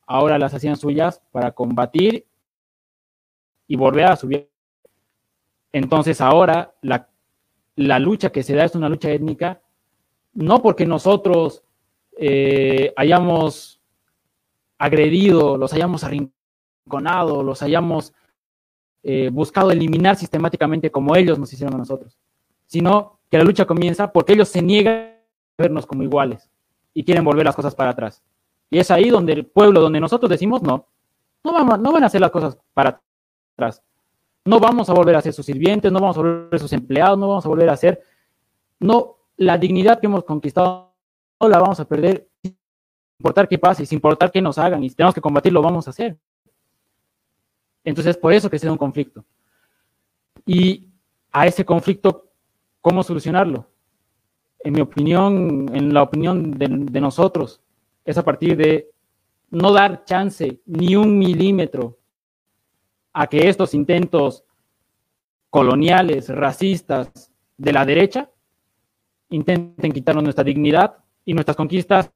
ahora las hacían suyas para combatir y volver a subir. Entonces ahora la, la lucha que se da es una lucha étnica, no porque nosotros eh, hayamos agredido, los hayamos arrinconado, los hayamos eh, buscado eliminar sistemáticamente como ellos nos hicieron a nosotros, sino que la lucha comienza porque ellos se niegan a vernos como iguales y quieren volver las cosas para atrás. Y es ahí donde el pueblo, donde nosotros decimos no, no, vamos, no van a hacer las cosas para atrás. No vamos a volver a ser sus sirvientes, no vamos a volver a ser sus empleados, no vamos a volver a ser, no, la dignidad que hemos conquistado no la vamos a perder sin importar qué pase, sin importar qué nos hagan, y si tenemos que combatirlo, vamos a hacer. Entonces, por eso que se da un conflicto. Y a ese conflicto, ¿cómo solucionarlo? En mi opinión, en la opinión de, de nosotros, es a partir de no dar chance ni un milímetro a que estos intentos coloniales, racistas de la derecha intenten quitarnos nuestra dignidad y nuestras conquistas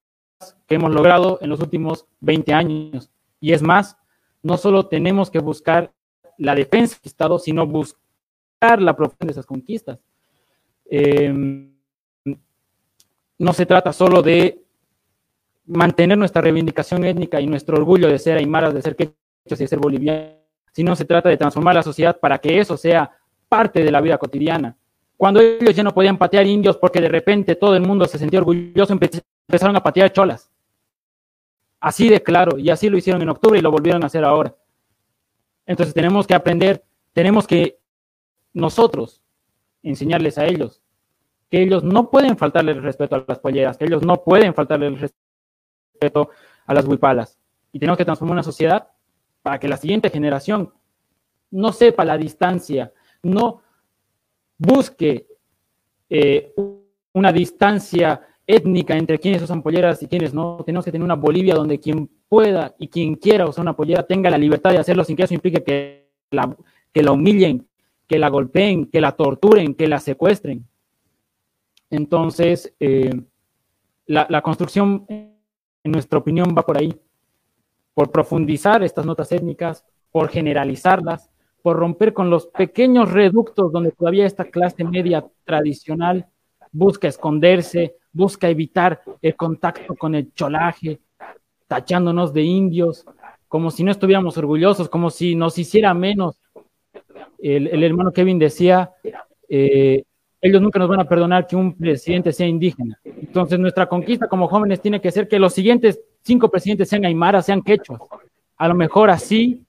que hemos logrado en los últimos 20 años. Y es más, no solo tenemos que buscar la defensa del Estado, sino buscar la profundidad de esas conquistas. Em, no se trata solo de mantener nuestra reivindicación étnica y nuestro orgullo de ser aymaras, de ser quechos y de ser bolivianos, sino se trata de transformar la sociedad para que eso sea parte de la vida cotidiana, cuando ellos ya no podían patear indios porque de repente todo el mundo se sentía orgulloso, empezaron a patear cholas. Así de claro, y así lo hicieron en octubre y lo volvieron a hacer ahora. Entonces tenemos que aprender, tenemos que nosotros enseñarles a ellos que ellos no pueden faltarle el respeto a las polleras, que ellos no pueden faltarle el respeto a las huipalas. Y tenemos que transformar una sociedad para que la siguiente generación no sepa la distancia, no busque eh, una distancia étnica entre quienes usan polleras y quienes no. Tenemos que tener una Bolivia donde quien pueda y quien quiera usar una pollera tenga la libertad de hacerlo sin que eso implique que la, que la humillen, que la golpeen, que la torturen, que la secuestren. Entonces, eh, la, la construcción, en nuestra opinión, va por ahí, por profundizar estas notas étnicas, por generalizarlas, por romper con los pequeños reductos donde todavía esta clase media tradicional busca esconderse, busca evitar el contacto con el cholaje, tachándonos de indios, como si no estuviéramos orgullosos, como si nos hiciera menos. El, hermano Kevin decía, eh, ellos nunca nos van a perdonar que un presidente sea indígena. Entonces nuestra conquista como jóvenes tiene que ser que los siguientes cinco presidentes sean aymaras, sean quechuas. A lo mejor así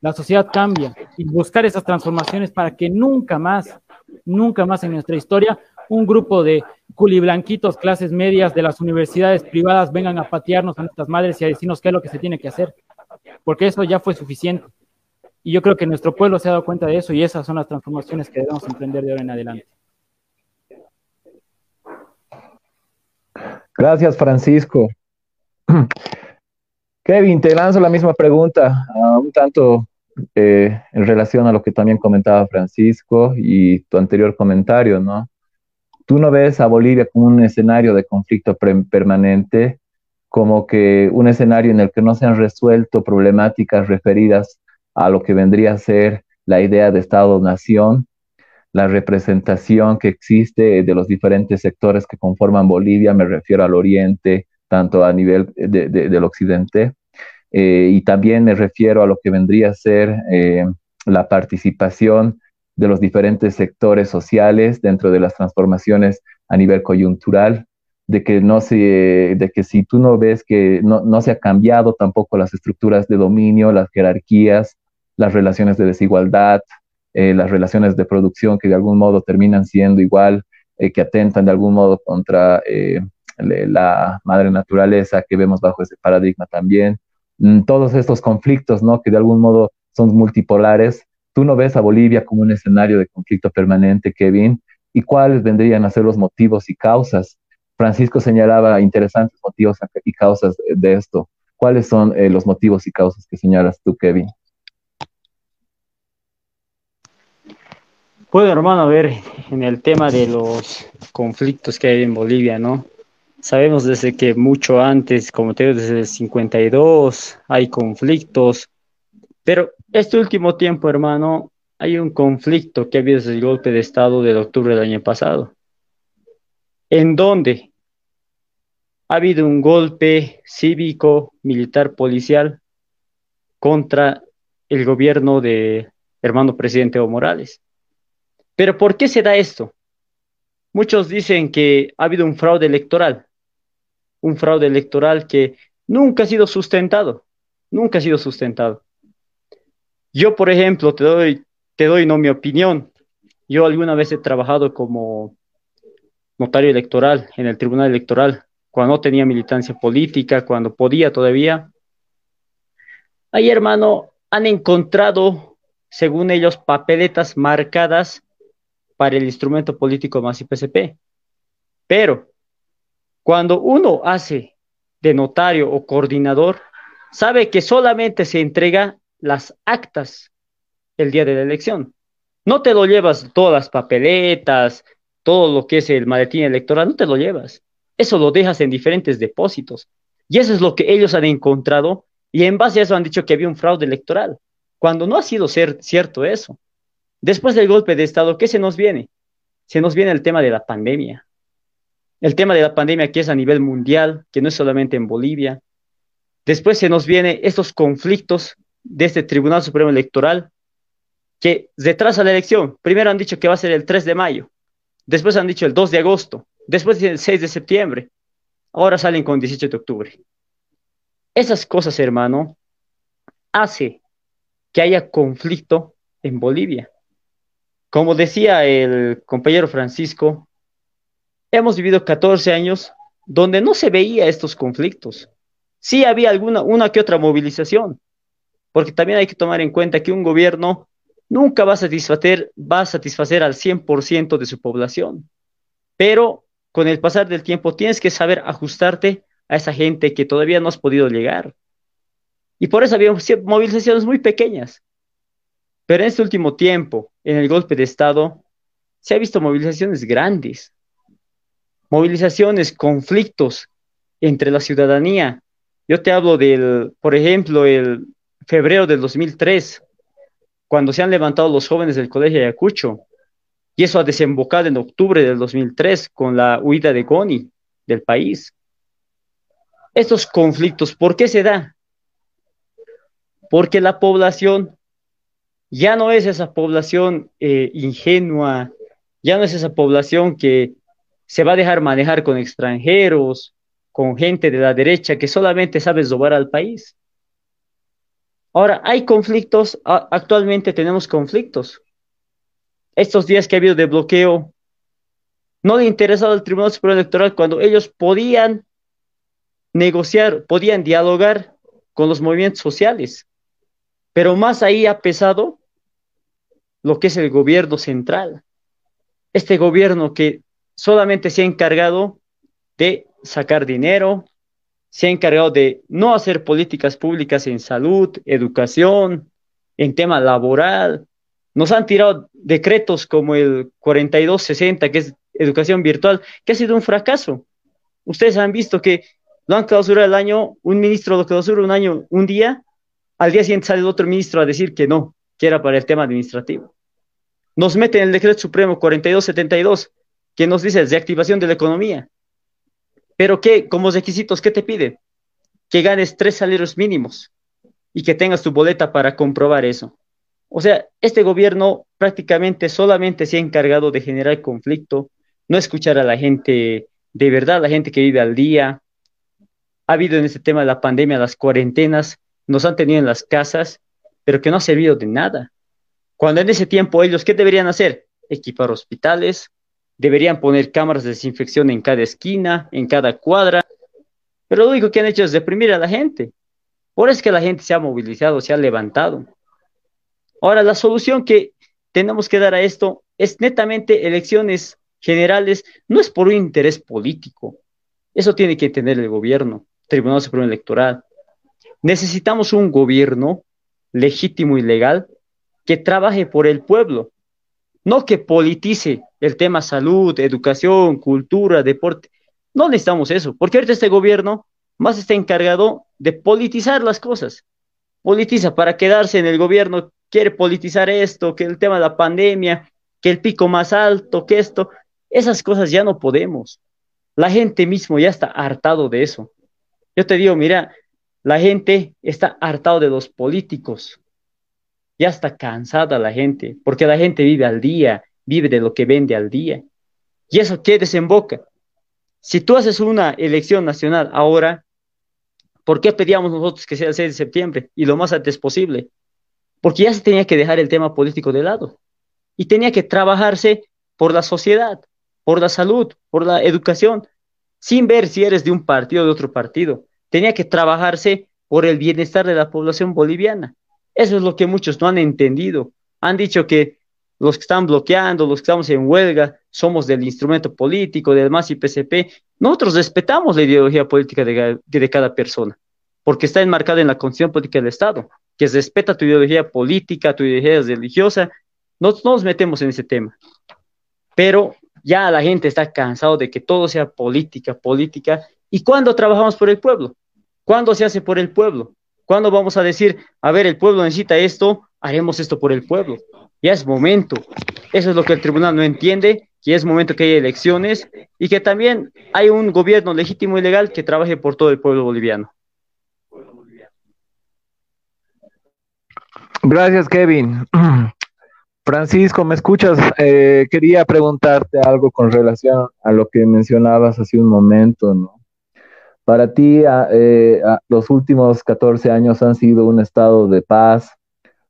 la sociedad cambia y buscar esas transformaciones para que nunca más, nunca más en nuestra historia un grupo de culiblanquitos, clases medias de las universidades privadas vengan a patearnos a nuestras madres y a decirnos qué es lo que se tiene que hacer. porque eso ya fue suficiente. Y yo creo que nuestro pueblo se ha dado cuenta de eso y esas son las transformaciones que debemos emprender de ahora en adelante. Gracias, Francisco. Kevin, te lanzo la misma pregunta, un tanto eh, en relación a lo que también comentaba Francisco y tu anterior comentario, ¿no? Tú no ves a Bolivia como un escenario de conflicto permanente, como que un escenario en el que no se han resuelto problemáticas referidas a lo que vendría a ser la idea de Estado-nación, la representación que existe de los diferentes sectores que conforman Bolivia, me refiero al oriente, tanto a nivel del occidente, eh, y también me refiero a lo que vendría a ser eh, la participación de los diferentes sectores sociales dentro de las transformaciones a nivel coyuntural, de que, no se, de que si tú no ves que no, no se ha cambiado tampoco las estructuras de dominio, las jerarquías, las relaciones de desigualdad, eh, las relaciones de producción que de algún modo terminan siendo igual, que atentan de algún modo contra la madre naturaleza que vemos bajo ese paradigma también. Mm, todos estos conflictos, ¿no? Que de algún modo son multipolares. Tú no ves a Bolivia como un escenario de conflicto permanente, Kevin, y cuáles vendrían a ser los motivos y causas. Francisco señalaba interesantes motivos y causas de esto. ¿Cuáles son eh, los motivos y causas que señalas tú, Kevin? Bueno, hermano, a ver, en el tema de los conflictos que hay en Bolivia, ¿no? Sabemos desde que mucho antes, como te digo, desde el 52, hay conflictos, pero este último tiempo, hermano, hay un conflicto que ha habido desde el golpe de Estado del octubre del año pasado, en donde ha habido un golpe cívico, militar, policial contra el gobierno de hermano presidente Evo Morales. Pero ¿por qué se da esto? Muchos dicen que ha habido un fraude electoral un fraude electoral que nunca ha sido sustentado, nunca ha sido sustentado. Yo, por ejemplo, te doy, te doy no mi opinión. Yo alguna vez he trabajado como notario electoral en el Tribunal Electoral, cuando no tenía militancia política, cuando podía todavía. Ahí, hermano, han encontrado, según ellos, papeletas marcadas para el instrumento político más IPCP. Pero cuando uno hace de notario o coordinador, sabe que solamente se entrega las actas el día de la elección. No te lo llevas todas las papeletas, todo lo que es el maletín electoral, no te lo llevas. Eso lo dejas en diferentes depósitos. Y eso es lo que ellos han encontrado y en base a eso han dicho que había un fraude electoral, cuando no ha sido ser, cierto eso. Después del golpe de Estado, ¿qué se nos viene? Se nos viene el tema de la pandemia el tema de la pandemia que es a nivel mundial, que no es solamente en Bolivia. Después se nos vienen estos conflictos de este Tribunal Supremo Electoral que retrasa la elección. Primero han dicho que va a ser el 3 de mayo, después han dicho el 2 de agosto, después el 6 de septiembre, ahora salen con 18 de octubre. Esas cosas, hermano, hace que haya conflicto en Bolivia. Como decía el compañero Francisco, hemos vivido 14 años donde no se veía estos conflictos. Sí había alguna, una que otra movilización, porque también hay que tomar en cuenta que un gobierno nunca va a satisfacer, va a satisfacer al 100% de su población, pero con el pasar del tiempo tienes que saber ajustarte a esa gente que todavía no has podido llegar. Y por eso había movilizaciones muy pequeñas. Pero en este último tiempo, en el golpe de Estado, se ha visto movilizaciones grandes, movilizaciones, conflictos entre la ciudadanía. Yo te hablo del, por ejemplo, el febrero del 2003, cuando se han levantado los jóvenes del Colegio Ayacucho, y eso ha desembocado en octubre del 2003 con la huida de Goni del país. Estos conflictos, ¿por qué se da? Porque la población ya no es esa población eh, ingenua, ya no es esa población que se va a dejar manejar con extranjeros, con gente de la derecha que solamente sabe robar al país. Ahora, hay conflictos, actualmente tenemos conflictos. Estos días que ha habido de bloqueo, no le interesaba al Tribunal Superior Electoral cuando ellos podían negociar, podían dialogar con los movimientos sociales. Pero más ahí ha pesado lo que es el gobierno central. Este gobierno que solamente se ha encargado de sacar dinero, se ha encargado de no hacer políticas públicas en salud, educación, en tema laboral. Nos han tirado decretos como el 4260, que es educación virtual, que ha sido un fracaso. Ustedes han visto que lo han clausurado el año, un ministro lo clausura un año, un día, al día siguiente sale otro ministro a decir que no, que para el tema administrativo. Nos meten el decreto supremo 4272, que nos dice reactivación de la economía. Pero ¿qué, como requisitos, qué te pide? Que ganes tres salarios mínimos y que tengas tu boleta para comprobar eso. O sea, este gobierno prácticamente solamente se ha encargado de generar conflicto, no escuchar a la gente de verdad, la gente que vive al día. Ha habido en este tema de la pandemia las cuarentenas, nos han tenido en las casas, pero que no ha servido de nada. Cuando en ese tiempo ellos, ¿qué deberían hacer? Equipar hospitales, deberían poner cámaras de desinfección en cada esquina, en cada cuadra, pero lo único que han hecho es deprimir a la gente. Por eso es que la gente se ha movilizado, se ha levantado. Ahora, la solución que tenemos que dar a esto es netamente elecciones generales, no es por un interés político. Eso tiene que entender el gobierno, Tribunal Supremo Electoral. Necesitamos un gobierno legítimo y legal que trabaje por el pueblo, no que politice el tema salud, educación, cultura, deporte. No necesitamos eso, porque ahorita este gobierno más está encargado de politizar las cosas. Politiza para quedarse en el gobierno, quiere politizar esto, que el tema de la pandemia, que el pico más alto, que esto. Esas cosas ya no podemos. La gente mismo ya está hartado de eso. Yo te digo, mira, la gente está hartado de los políticos. Ya está cansada la gente, porque la gente vive al día, vive de lo que vende al día. ¿Y eso qué desemboca? Si tú haces una elección nacional ahora, ¿por qué pedíamos nosotros que sea el 6 de septiembre y lo más antes posible? Porque ya se tenía que dejar el tema político de lado y tenía que trabajarse por la sociedad por la salud, por la educación, sin ver si eres de un partido o de otro partido. Tenía que trabajarse por el bienestar de la población boliviana. Eso es lo que muchos no han entendido. Han dicho que los que están bloqueando, los que estamos en huelga, somos del instrumento político, del MAS y PCP. Nosotros respetamos la ideología política de, cada persona, porque está enmarcada en la constitución política del Estado, que respeta tu ideología política, tu ideología religiosa. No, no nos metemos en ese tema. Pero ya la gente está cansado de que todo sea política, política. ¿Y cuándo trabajamos por el pueblo? ¿Cuándo se hace por el pueblo? ¿Cuándo vamos a decir, a ver, el pueblo necesita esto, haremos esto por el pueblo? Ya es momento. Eso es lo que el tribunal no entiende, que es momento que haya elecciones y que también hay un gobierno legítimo y legal que trabaje por todo el pueblo boliviano. Gracias, Kevin. Francisco, ¿me escuchas? Eh, quería preguntarte algo con relación a lo que mencionabas hace un momento, ¿no? Para ti, eh, los últimos 14 años han sido un estado de paz,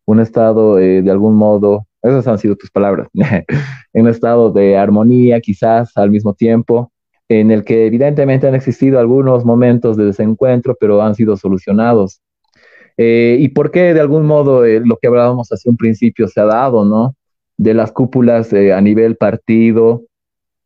un estado eh, de algún modo, esas han sido tus palabras, un estado de armonía quizás al mismo tiempo, en el que evidentemente han existido algunos momentos de desencuentro, pero han sido solucionados. Eh, ¿Y por qué de algún modo eh, lo que hablábamos hace un principio se ha dado, ¿no? De las cúpulas eh, a nivel partido,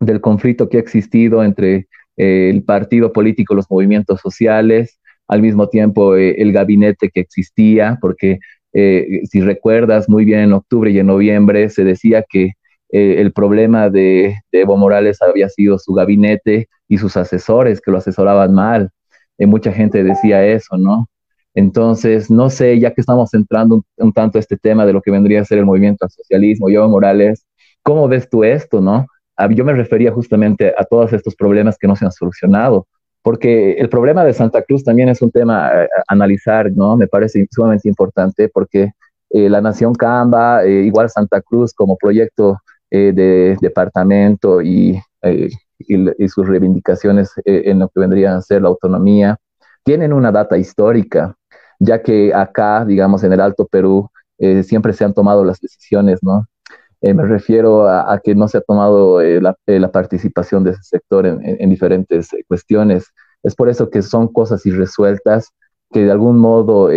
del conflicto que ha existido entre el partido político, los movimientos sociales, al mismo tiempo el gabinete que existía, porque si recuerdas muy bien en octubre y en noviembre se decía que el problema de, Evo Morales había sido su gabinete y sus asesores que lo asesoraban mal. mucha gente decía eso, ¿no? Entonces, no sé, ya que estamos entrando un, tanto a este tema de lo que vendría a ser el movimiento al socialismo, yo, Morales, ¿cómo ves tú esto, no? Yo me refería justamente a todos estos problemas que no se han solucionado, porque el problema de Santa Cruz también es un tema a, analizar, ¿no? Me parece sumamente importante porque eh, la Nación Camba, eh, igual Santa Cruz como proyecto eh, de departamento y, y, sus reivindicaciones en lo que vendría a ser la autonomía, tienen una data histórica ya que acá, digamos, en el Alto Perú, eh, siempre se han tomado las decisiones, ¿no? Eh, me refiero a, que no se ha tomado eh, la, participación de ese sector en, diferentes cuestiones. Es por eso que son cosas irresueltas que de algún modo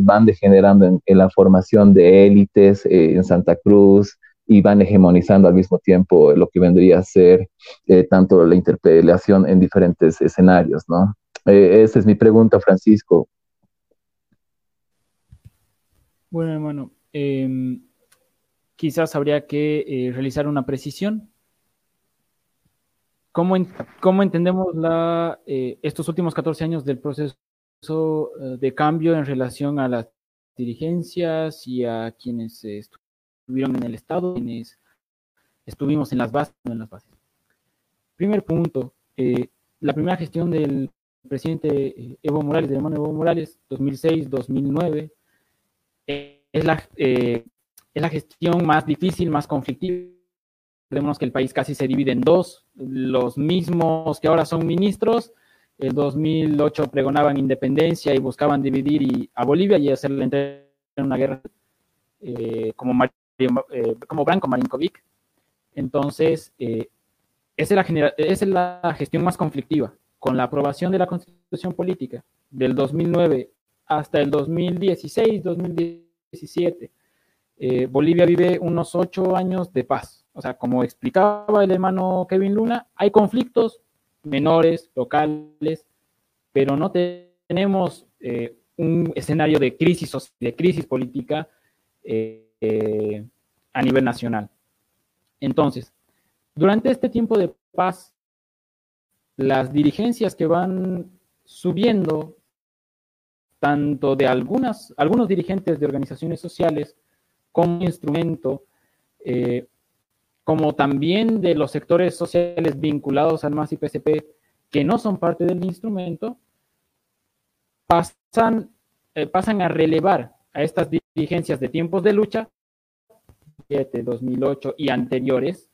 van degenerando en, la formación de élites en Santa Cruz, y van hegemonizando al mismo tiempo lo que vendría a ser tanto la interpelación en diferentes escenarios, ¿no? esa es mi pregunta, Francisco. Bueno, hermano, em, quizás habría que eh, realizar una precisión. ¿Cómo, entendemos la, eh, estos últimos 14 años del proceso eh, de cambio en relación a las dirigencias y a quienes estuvieron en el Estado, quienes estuvimos en las bases? En las bases? Primer punto, la primera gestión del presidente Evo Morales, del hermano Evo Morales, 2006-2009, es la, es la gestión más difícil, más conflictiva. Vemos que el país casi se divide en dos. Los mismos que ahora son ministros, el 2008 pregonaban independencia y buscaban dividir a Bolivia y hacerle entrar en una guerra eh, como, eh, como Marinkovic. Entonces, esa es la gestión más conflictiva. Con la aprobación de la constitución política del 2009 hasta el 2016, 2017. Eh, Bolivia vive unos ocho años de paz. O sea, como explicaba el hermano Kevin Luna, hay conflictos menores, locales, pero no tenemos eh, un escenario de crisis, de crisis política eh, a nivel nacional. Entonces, durante este tiempo de paz, las dirigencias que van subiendo tanto de algunas, algunos dirigentes de organizaciones sociales como instrumento, eh, como también de los sectores sociales vinculados al MAS y PSP que no son parte del instrumento, pasan, eh, pasan a relevar a estas dirigencias de tiempos de lucha, 2008 y anteriores,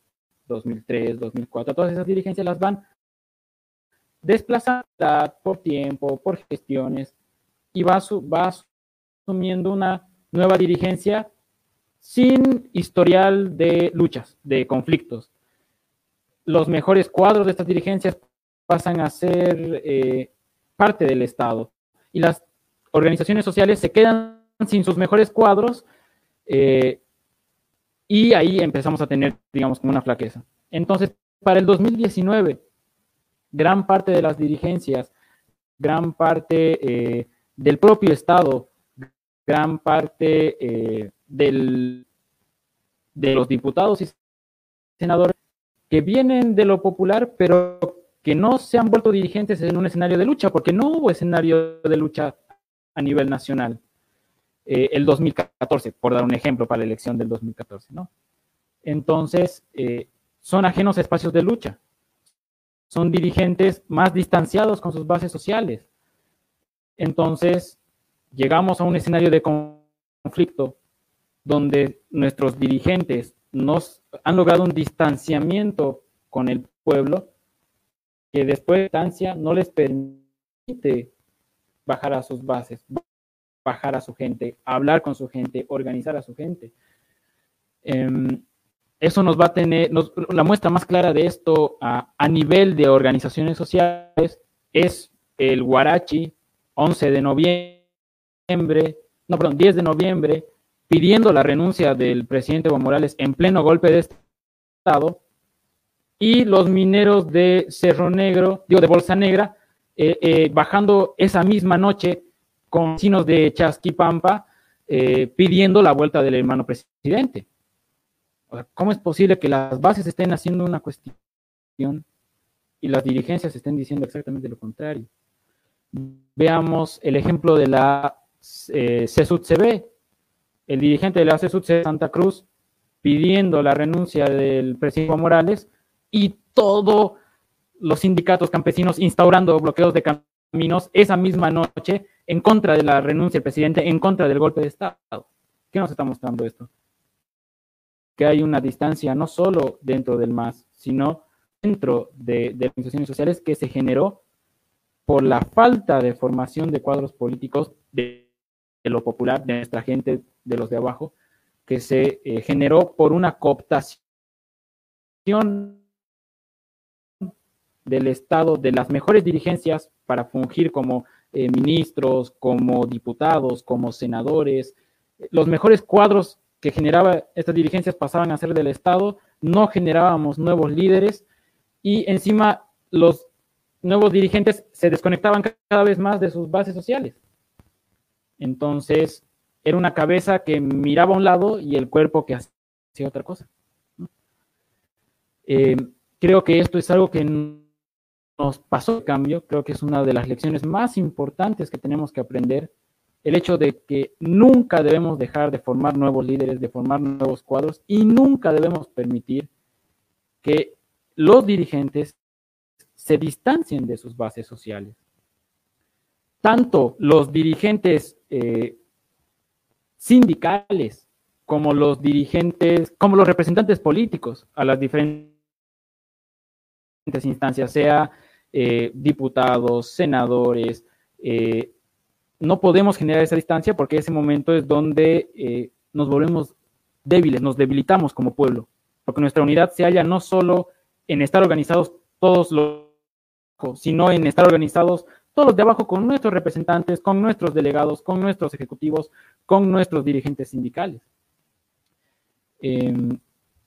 2003, 2004, todas esas dirigencias las van desplazando por tiempo, por gestiones, y va, va asumiendo una nueva dirigencia sin historial de luchas, de conflictos. Los mejores cuadros de estas dirigencias pasan a ser eh, parte del Estado y las organizaciones sociales se quedan sin sus mejores cuadros eh, y ahí empezamos a tener, digamos, como una flaqueza. Entonces, para el 2019, gran parte de las dirigencias, gran parte eh, del propio Estado, gran parte de los diputados y senadores que vienen de lo popular, pero que no se han vuelto dirigentes en un escenario de lucha, porque no hubo escenario de lucha a nivel nacional. Eh, el 2014, por dar un ejemplo para la elección del 2014, ¿no? Entonces, eh, son ajenos a espacios de lucha. Son dirigentes más distanciados con sus bases sociales. Entonces, llegamos a un escenario de conflicto donde nuestros dirigentes nos han logrado un distanciamiento con el pueblo que después de distancia no les permite bajar a sus bases, bajar a su gente, hablar con su gente, organizar a su gente. Em, eso nos va a tener, la muestra más clara de esto a, a nivel de organizaciones sociales es el Guarachi 11 de noviembre, no, perdón, 10 de noviembre, pidiendo la renuncia del presidente Evo Morales en pleno golpe de Estado, y los mineros de Cerro Negro, digo, de Bolsa Negra, eh, eh, bajando esa misma noche con vecinos de Chasquipampa, eh, pidiendo la vuelta del hermano presidente. ¿Cómo es posible que las bases estén haciendo una cuestión y las dirigencias estén diciendo exactamente lo contrario? Veamos el ejemplo de la eh, el dirigente de la CSUTCB Santa Cruz pidiendo la renuncia del presidente Morales y todos los sindicatos campesinos instaurando bloqueos de caminos esa misma noche en contra de la renuncia del presidente, en contra del golpe de Estado. ¿Qué nos está mostrando esto? Que hay una distancia no solo dentro del MAS, sino dentro de, de organizaciones sociales que se generó por la falta de formación de cuadros políticos de, lo popular, de nuestra gente, de los de abajo, que se eh, generó por una cooptación del Estado, de las mejores dirigencias para fungir como eh, ministros, como diputados, como senadores. Los mejores cuadros que generaba estas dirigencias pasaban a ser del Estado, no generábamos nuevos líderes y encima los nuevos dirigentes se desconectaban cada vez más de sus bases sociales. Entonces, era una cabeza que miraba a un lado y el cuerpo que hacía otra cosa. Eh, creo que esto es algo que nos pasó de cambio, creo que es una de las lecciones más importantes que tenemos que aprender, el hecho de que nunca debemos dejar de formar nuevos líderes, de formar nuevos cuadros y nunca debemos permitir que los dirigentes se distancien de sus bases sociales. Tanto los dirigentes eh, sindicales como los dirigentes, como los representantes políticos a las diferentes instancias, sea eh, diputados, senadores, eh, no podemos generar esa distancia porque ese momento es donde eh, nos volvemos débiles, nos debilitamos como pueblo, porque nuestra unidad se halla no solo en estar organizados todos los, sino en estar organizados todos los de abajo con nuestros representantes, con nuestros delegados, con nuestros ejecutivos, con nuestros dirigentes sindicales. Em,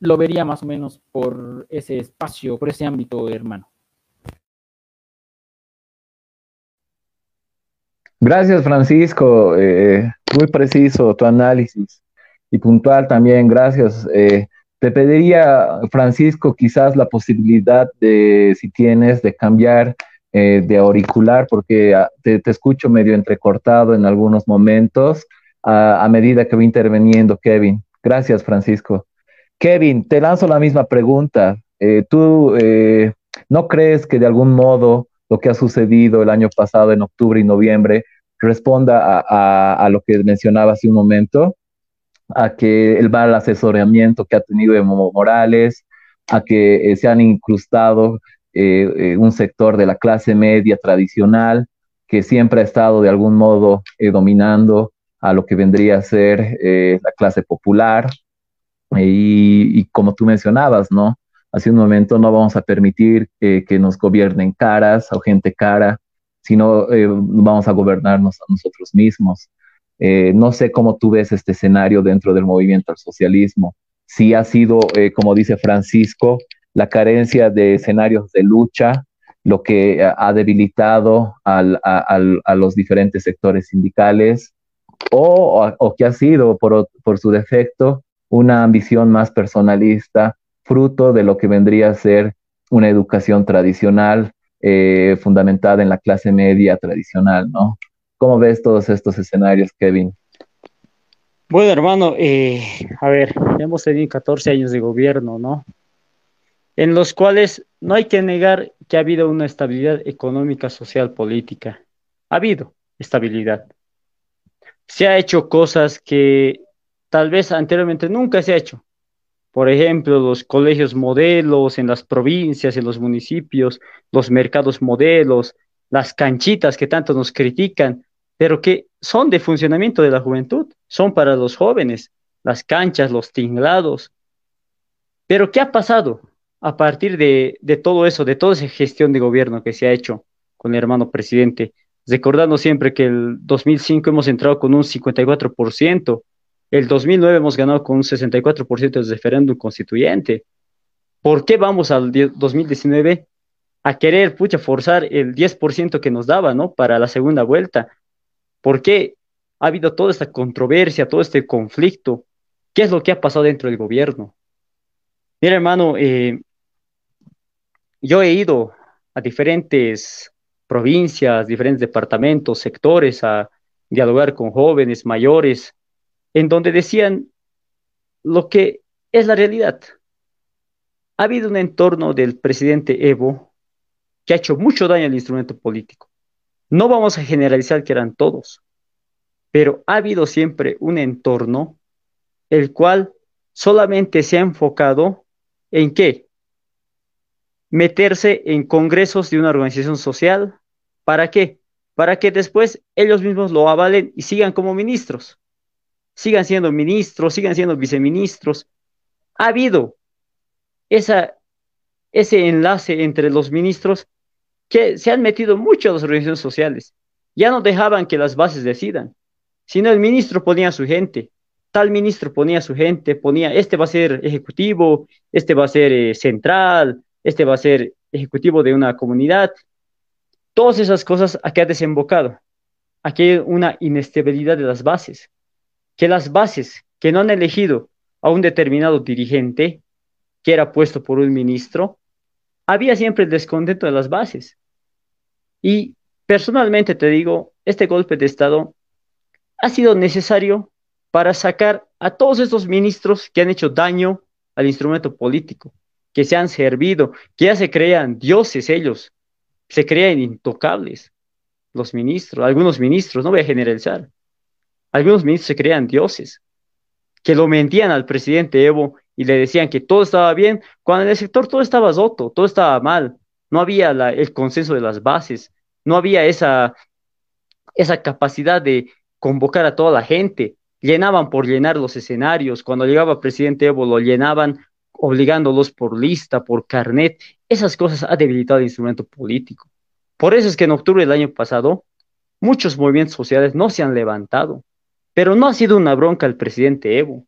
lo vería más o menos por ese espacio, por ese ámbito, hermano. Gracias, Francisco. Eh, muy preciso tu análisis y puntual también. Gracias. Eh, te pediría, Francisco, quizás la posibilidad de, si tienes, de cambiar eh, de auricular, porque ah, te, escucho medio entrecortado en algunos momentos a, medida que va interviniendo Kevin. Gracias, Francisco. Kevin, te lanzo la misma pregunta. ¿Tú no crees que de algún modo lo que ha sucedido el año pasado en octubre y noviembre responda a, lo que mencionaba hace un momento, a que el mal asesoramiento que ha tenido Evo Morales, a que eh, se han incrustado eh, eh, un sector de la clase media tradicional que siempre ha estado de algún modo dominando a lo que vendría a ser la clase popular. Y, como tú mencionabas, ¿no? hace un momento no vamos a permitir que nos gobiernen caras o gente cara, sino eh, vamos a gobernarnos a nosotros mismos. Eh, no sé cómo tú ves este escenario dentro del movimiento al socialismo. Si ha sido, eh, como dice Francisco, la carencia de escenarios de lucha lo que ha debilitado a, los diferentes sectores sindicales o, o que ha sido, por, por su defecto, una ambición más personalista fruto de lo que vendría a ser una educación tradicional eh, fundamentada en la clase media tradicional, ¿no? ¿Cómo ves todos estos escenarios, Kevin? Bueno, hermano, eh, a ver, hemos tenido 14 años de gobierno, ¿no? En los cuales no hay que negar que ha habido una estabilidad económica, social, política. Ha habido estabilidad. Se ha hecho cosas que tal vez anteriormente nunca se ha hecho por ejemplo, los colegios modelos en las provincias, en los municipios, los mercados modelos, las canchitas que tanto nos critican, pero que son de funcionamiento de la juventud, son para los jóvenes, las canchas, los tinglados. Pero ¿qué ha pasado a partir de, de todo eso, de toda esa gestión de gobierno que se ha hecho con el hermano presidente? Recordando siempre que el 2005 hemos entrado con un 54%, el 2009 hemos ganado con un 64% de referéndum constituyente. ¿Por qué vamos al 2019 a querer, pucha, forzar el 10% que nos daba, ¿no? Para la segunda vuelta. ¿Por qué ha habido toda esta controversia, todo este conflicto? ¿Qué es lo que ha pasado dentro del gobierno? Mira, hermano, eh, yo he ido a diferentes provincias, diferentes departamentos, sectores, a dialogar con jóvenes, mayores, en donde decían lo que es la realidad. Ha habido un entorno del presidente Evo que ha hecho mucho daño al instrumento político. No vamos a generalizar que eran todos, pero ha habido siempre un entorno el cual solamente se ha enfocado en qué? Meterse en congresos de una organización social. ¿Para qué? Para que después ellos mismos lo avalen y sigan como ministros sigan siendo ministros, sigan siendo viceministros. Ha habido esa, ese enlace entre los ministros que se han metido mucho a las organizaciones sociales. ya no dejaban que las bases decidan, sino el ministro ponía a su gente, tal ministro ponía a su gente, ponía, este va a ser ejecutivo, este va a ser eh, central, este va a ser ejecutivo de una comunidad. Todas esas cosas aquí ha desembocado. Aquí hay una inestabilidad de las bases, que las bases que no han elegido a un determinado dirigente, que era puesto por un ministro, había siempre el descontento de las bases. Y personalmente te digo, este golpe de Estado ha sido necesario para sacar a todos estos ministros que han hecho daño al instrumento político, que se han servido, que ya se crean dioses ellos, se crean intocables los ministros, algunos ministros, no voy a generalizar, algunos ministros se crean dioses, que lo mentían al presidente Evo y le decían que todo estaba bien, cuando en el sector todo estaba roto, todo estaba mal, no había el consenso de las bases, no había esa, esa capacidad de convocar a toda la gente, llenaban por llenar los escenarios, cuando llegaba el presidente Evo lo llenaban obligándolos por lista, por carnet, esas cosas ha debilitado el instrumento político. Por eso es que en octubre del año pasado muchos movimientos sociales no se han levantado, pero no ha sido una bronca al presidente Evo,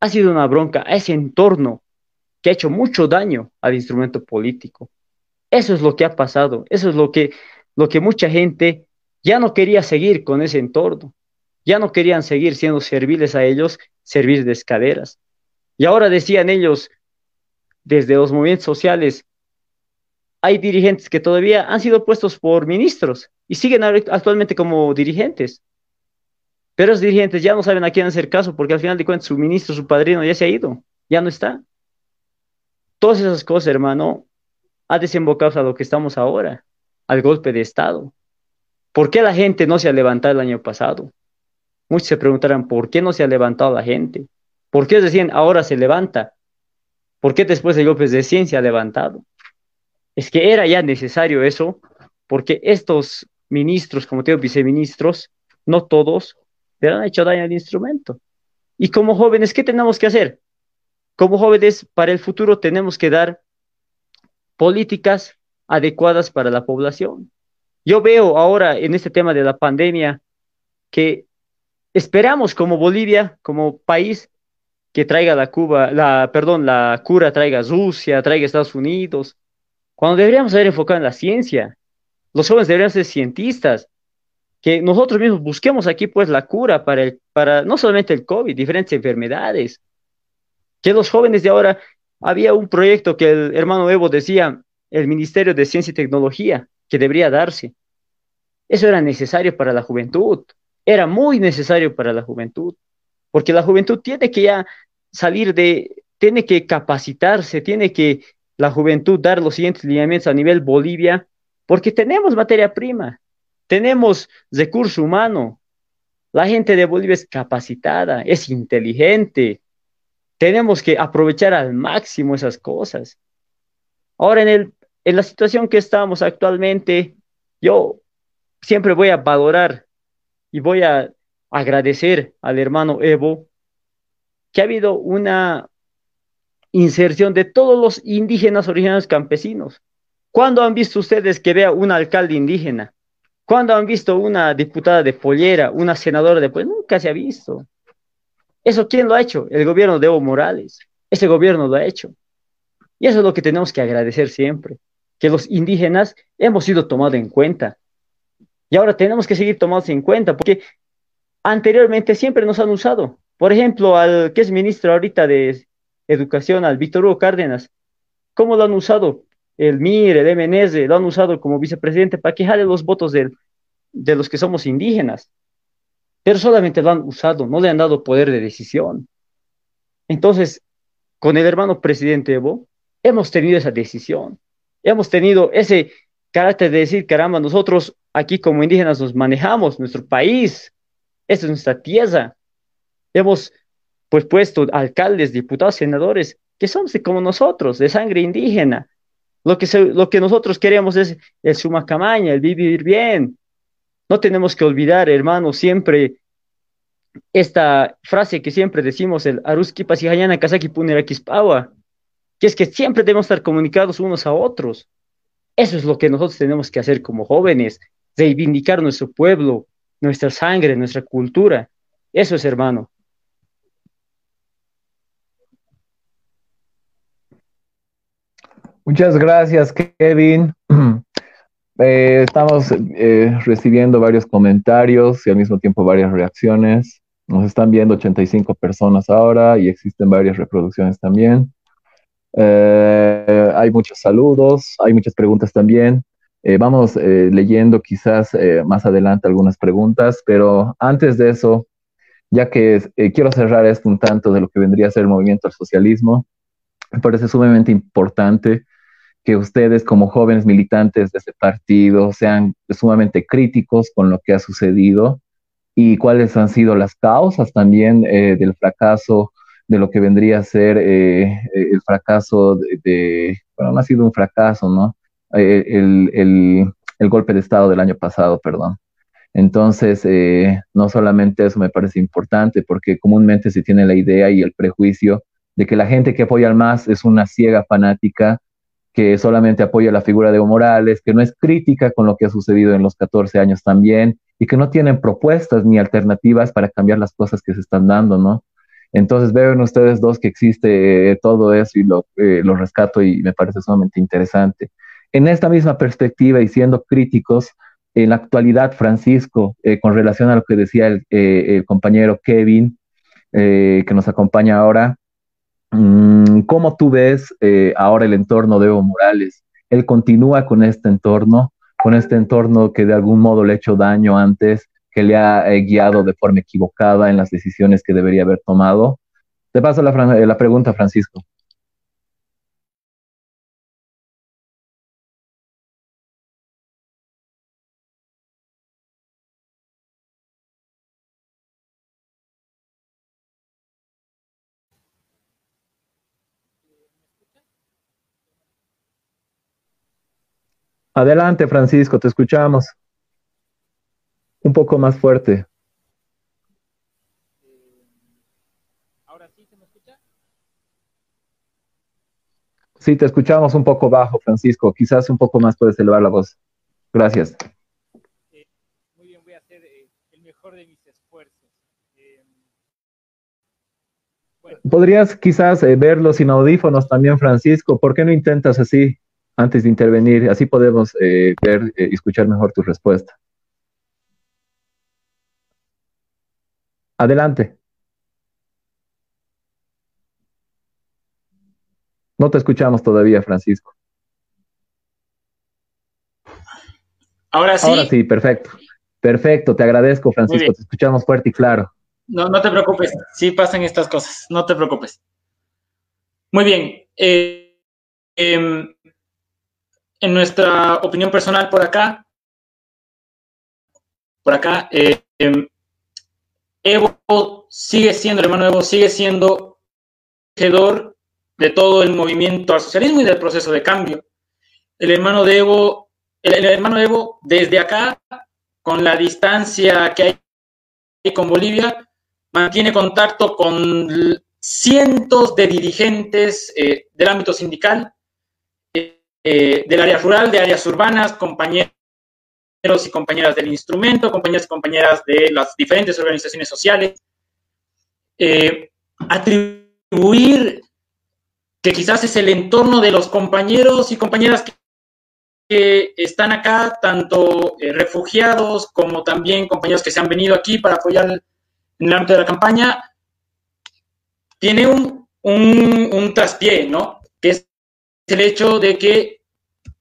ha sido una bronca a ese entorno que ha hecho mucho daño al instrumento político. Eso es lo que ha pasado, eso es lo que, lo que mucha gente ya no quería seguir con ese entorno, ya no querían seguir siendo serviles a ellos, servir de escaleras. Y ahora decían ellos, desde los movimientos sociales, hay dirigentes que todavía han sido puestos por ministros y siguen actualmente como dirigentes. Pero los dirigentes ya no saben a quién hacer caso porque al final de cuentas su ministro, su padrino ya se ha ido, ya no está. Todas esas cosas, hermano, ha desembocado a lo que estamos ahora, al golpe de Estado. ¿Por qué la gente no se ha levantado el año pasado? Muchos se preguntarán, ¿por qué no se ha levantado la gente? ¿Por qué decían ahora se levanta? ¿Por qué después de golpes de ciencia ha levantado? Es que era ya necesario eso, porque estos ministros, como te digo, viceministros, no todos, le han hecho daño al instrumento. Y como jóvenes, ¿qué tenemos que hacer? Como jóvenes, para el futuro tenemos que dar políticas adecuadas para la población. Yo veo ahora en este tema de la pandemia que esperamos como Bolivia, como país, que traiga la Cuba, la, perdón, la cura traiga Rusia, traiga Estados Unidos, cuando deberíamos haber enfocado en la ciencia. Los jóvenes deberían ser cientistas, que nosotros mismos busquemos aquí pues la cura para, el, para no solamente el COVID, diferentes enfermedades. Que los jóvenes de ahora, había un proyecto que el hermano Evo decía, el Ministerio de Ciencia y Tecnología, que debería darse. Eso era necesario para la juventud, era muy necesario para la juventud, porque la juventud tiene que ya salir de, tiene que capacitarse, tiene que la juventud dar los siguientes lineamientos a nivel Bolivia, porque tenemos materia prima, tenemos recurso humano. La gente de Bolivia es capacitada, es inteligente. Tenemos que aprovechar al máximo esas cosas. Ahora, en, el, en la situación que estamos actualmente, yo siempre voy a valorar y voy a agradecer al hermano Evo que ha habido una inserción de todos los indígenas originarios campesinos. ¿Cuándo han visto ustedes que vea un alcalde indígena? ¿Cuándo han visto una diputada de pollera, una senadora de pollera? Nunca se ha visto. ¿Eso quién lo ha hecho? El gobierno de Evo Morales. Ese gobierno lo ha hecho. Y eso es lo que tenemos que agradecer siempre, que los indígenas hemos sido tomados en cuenta. Y ahora tenemos que seguir tomados en cuenta, porque anteriormente siempre nos han usado. Por ejemplo, al que es ministro ahorita de Educación, al Víctor Hugo Cárdenas, ¿cómo lo han usado? el MIR, el MNS, lo han usado como vicepresidente para que jale los votos de, de los que somos indígenas. Pero solamente lo han usado, no le han dado poder de decisión. Entonces, con el hermano presidente Evo, hemos tenido esa decisión. Hemos tenido ese carácter de decir, caramba, nosotros aquí como indígenas nos manejamos, nuestro país, esta es nuestra tierra. Hemos pues puesto alcaldes, diputados, senadores que son como nosotros, de sangre indígena, lo que, lo que nosotros queremos es el sumacamaña, el vivir bien. No tenemos que olvidar, hermano, siempre esta frase que siempre decimos, el Aruski Pasijayana Kazaki Punerakispawa, que es que siempre debemos estar comunicados unos a otros. Eso es lo que nosotros tenemos que hacer como jóvenes, reivindicar nuestro pueblo, nuestra sangre, nuestra cultura. Eso es hermano. Muchas gracias, Kevin. Eh, estamos eh, recibiendo varios comentarios y al mismo tiempo varias reacciones. Nos están viendo 85 personas ahora y existen varias reproducciones también. Eh, hay muchos saludos, hay muchas preguntas también. vamos leyendo quizás más adelante algunas preguntas, pero antes de eso, ya que quiero cerrar esto un tanto de lo que vendría a ser el movimiento al socialismo, me parece sumamente importante que ustedes como jóvenes militantes de ese partido sean sumamente críticos con lo que ha sucedido y cuáles han sido las causas también eh, del fracaso, de lo que vendría a ser eh, eh, el fracaso de, bueno, no ha sido un fracaso, ¿no? el, el, el, golpe de Estado del año pasado, perdón. Entonces, no solamente eso me parece importante, porque comúnmente se tiene la idea y el prejuicio de que la gente que apoya al MAS es una ciega fanática que solamente apoya la figura de Evo Morales, que no es crítica con lo que ha sucedido en los 14 años también, y que no tienen propuestas ni alternativas para cambiar las cosas que se están dando, ¿no? Entonces ven ustedes dos que existe eh, todo eso y lo, eh, lo, rescato y me parece sumamente interesante. En esta misma perspectiva y siendo críticos, en la actualidad, Francisco, eh, con relación a lo que decía el, compañero Kevin, que nos acompaña ahora, ¿Cómo tú ves eh, ahora el entorno de Evo Morales? Él continúa con este entorno, con este entorno que de algún modo le ha hecho daño antes, que le ha eh, guiado de forma equivocada en las decisiones que debería haber tomado. Te paso la, eh, la pregunta, Francisco. Adelante, Francisco, te escuchamos. Un poco más fuerte. ¿Ahora sí se me escucha? Sí, te escuchamos un poco bajo, Francisco. Quizás un poco más puedes elevar la voz. Gracias. Eh, muy bien, voy a hacer eh, el mejor de mis esfuerzos. Eh, Podrías quizás verlo sin audífonos también, Francisco. ¿Por qué no intentas así? Antes de intervenir. Así podemos eh, ver y escuchar mejor tu respuesta. Adelante. No te escuchamos todavía, Francisco. Ahora sí. Ahora sí, perfecto. Perfecto, te agradezco, Francisco. Te escuchamos fuerte y claro. No, no te preocupes. Sí pasan estas cosas. No te preocupes. Muy bien. Eh, em, en nuestra opinión personal por acá, por acá, eh, em, Evo sigue siendo, el hermano Evo sigue siendo tejedor de todo el movimiento al socialismo y del proceso de cambio. El hermano de Evo, el, hermano Evo, desde acá, con la distancia que hay con Bolivia, mantiene contacto con cientos de dirigentes eh, del ámbito sindical, eh, del área rural, de áreas urbanas, compañeros y compañeras del instrumento, compañeros y compañeras de las diferentes organizaciones sociales. Eh, atribuir que quizás es el entorno de los compañeros y compañeras que, están acá, tanto eh, refugiados como también compañeros que se han venido aquí para apoyar en el ámbito de la campaña, tiene un, un, un traspié, ¿no? Que es el hecho de que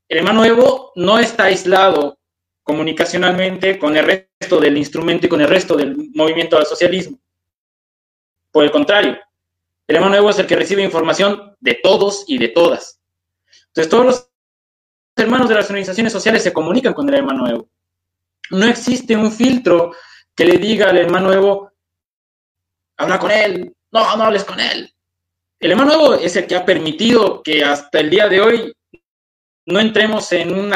el hermano Evo no está aislado comunicacionalmente con el resto del instrumento y con el resto del movimiento al socialismo. Por el contrario, el hermano Evo es el que recibe información de todos y de todas. Entonces, todos los hermanos de las organizaciones sociales se comunican con el hermano Evo. No existe un filtro que le diga al hermano Evo, habla con él, no, no hables con él. El hermano Evo es el que ha permitido que hasta el día de hoy no entremos en un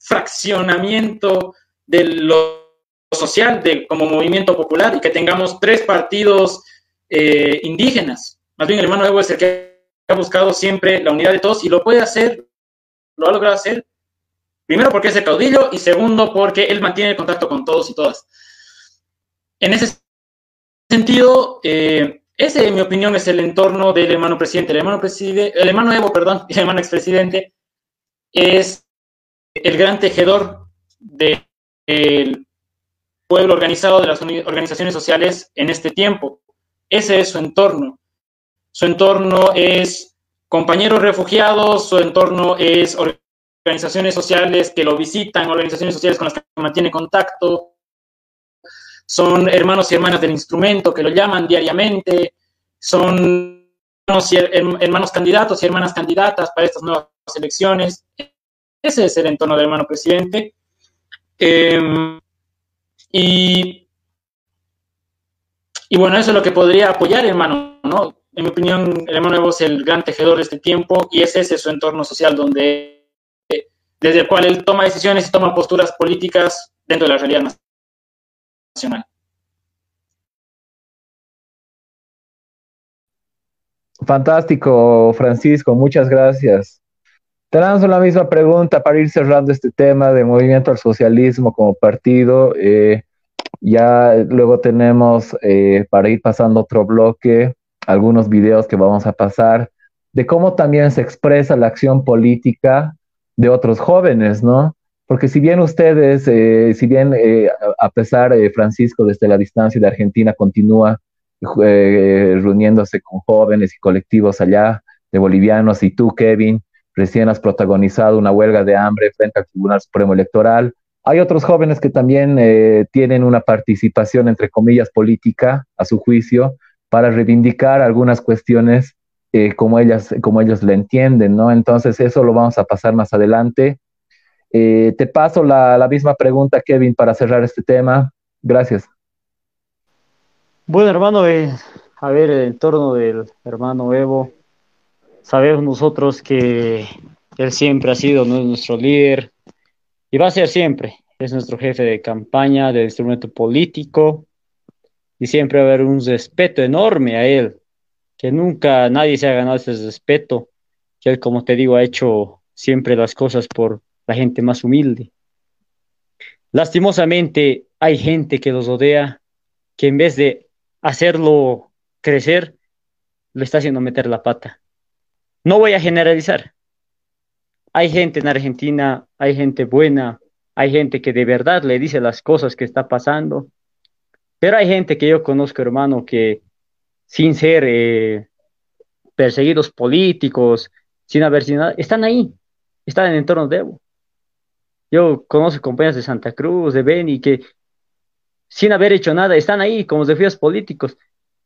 fraccionamiento de lo social de, como movimiento popular y que tengamos tres partidos eh, indígenas. Más bien el hermano Evo es el que ha buscado siempre la unidad de todos y lo puede hacer, lo ha logrado hacer Primero porque es el caudillo y segundo porque él mantiene el contacto con todos y todas. En ese sentido, eh, ese, en mi opinión, es el entorno del hermano presidente. El hermano, presidente, el hermano Evo, perdón, el hermano expresidente, es el gran tejedor del pueblo organizado de las organizaciones sociales en este tiempo. Ese es su entorno. Su entorno es compañeros refugiados, su entorno es organizaciones sociales que lo visitan, organizaciones sociales con las que mantiene contacto, son hermanos y hermanas del instrumento que lo llaman diariamente, son hermanos, candidatos y hermanas candidatas para estas nuevas elecciones. Ese es el entorno del hermano presidente. Em, y, y bueno, eso es lo que podría apoyar, hermano, ¿no? En mi opinión, el hermano Evo es el gran tejedor de este tiempo y es ese su entorno social donde desde el cual él toma decisiones y toma posturas políticas dentro de la realidad nacional. Fantástico, Francisco, muchas gracias. Te lanzo la misma pregunta para ir cerrando este tema de movimiento al socialismo como partido. Eh, ya luego tenemos, eh, para ir pasando otro bloque, algunos videos que vamos a pasar de cómo también se expresa la acción política de otros jóvenes, ¿no? Porque si bien ustedes, eh, si bien eh, a pesar, de Francisco, desde la distancia de Argentina continúa eh, reuniéndose con jóvenes y colectivos allá de bolivianos, y tú, Kevin, recién has protagonizado una huelga de hambre frente al Tribunal Supremo Electoral. Hay otros jóvenes que también tienen una participación, entre comillas, política, a su juicio, para reivindicar algunas cuestiones eh, como, ellas, como ellos le entienden, ¿no? Entonces eso lo vamos a pasar más adelante. Eh, te paso la, misma pregunta, Kevin, para cerrar este tema. Gracias. Bueno, hermano, eh, a ver, el entorno del hermano Evo, sabemos nosotros que él siempre ha sido nuestro líder y va a ser siempre. Es nuestro jefe de campaña, del instrumento político y siempre va a haber un respeto enorme a él que nunca nadie se ha ganado ese respeto, que él, como te digo, ha hecho siempre las cosas por la gente más humilde. Lastimosamente, hay gente que los rodea que en vez de hacerlo crecer, lo está haciendo meter la pata. No voy a generalizar. Hay gente en Argentina, hay gente buena, hay gente que de verdad le dice las cosas que está pasando, pero hay gente que yo conozco, hermano, que sin ser eh, perseguidos políticos, sin haber sido nada, están ahí, están en el entorno de Evo. Yo conozco compañeros de Santa Cruz, de Beni, que sin haber hecho nada, están ahí como desafíos políticos.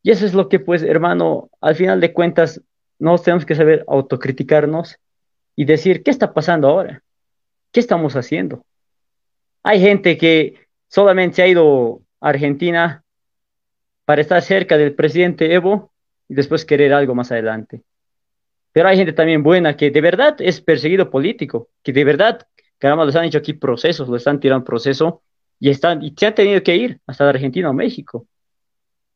Y eso es lo que, pues, hermano, al final de cuentas, nos tenemos que saber autocriticarnos y decir, ¿qué está pasando ahora? ¿Qué estamos haciendo? Hay gente que solamente ha ido a Argentina para estar cerca del presidente Evo y después querer algo más adelante. Pero hay gente también buena que de verdad es perseguido político, que de verdad, caramba, les han hecho aquí procesos, lo están tirando proceso y, están, y se han tenido que ir hasta Argentina o México.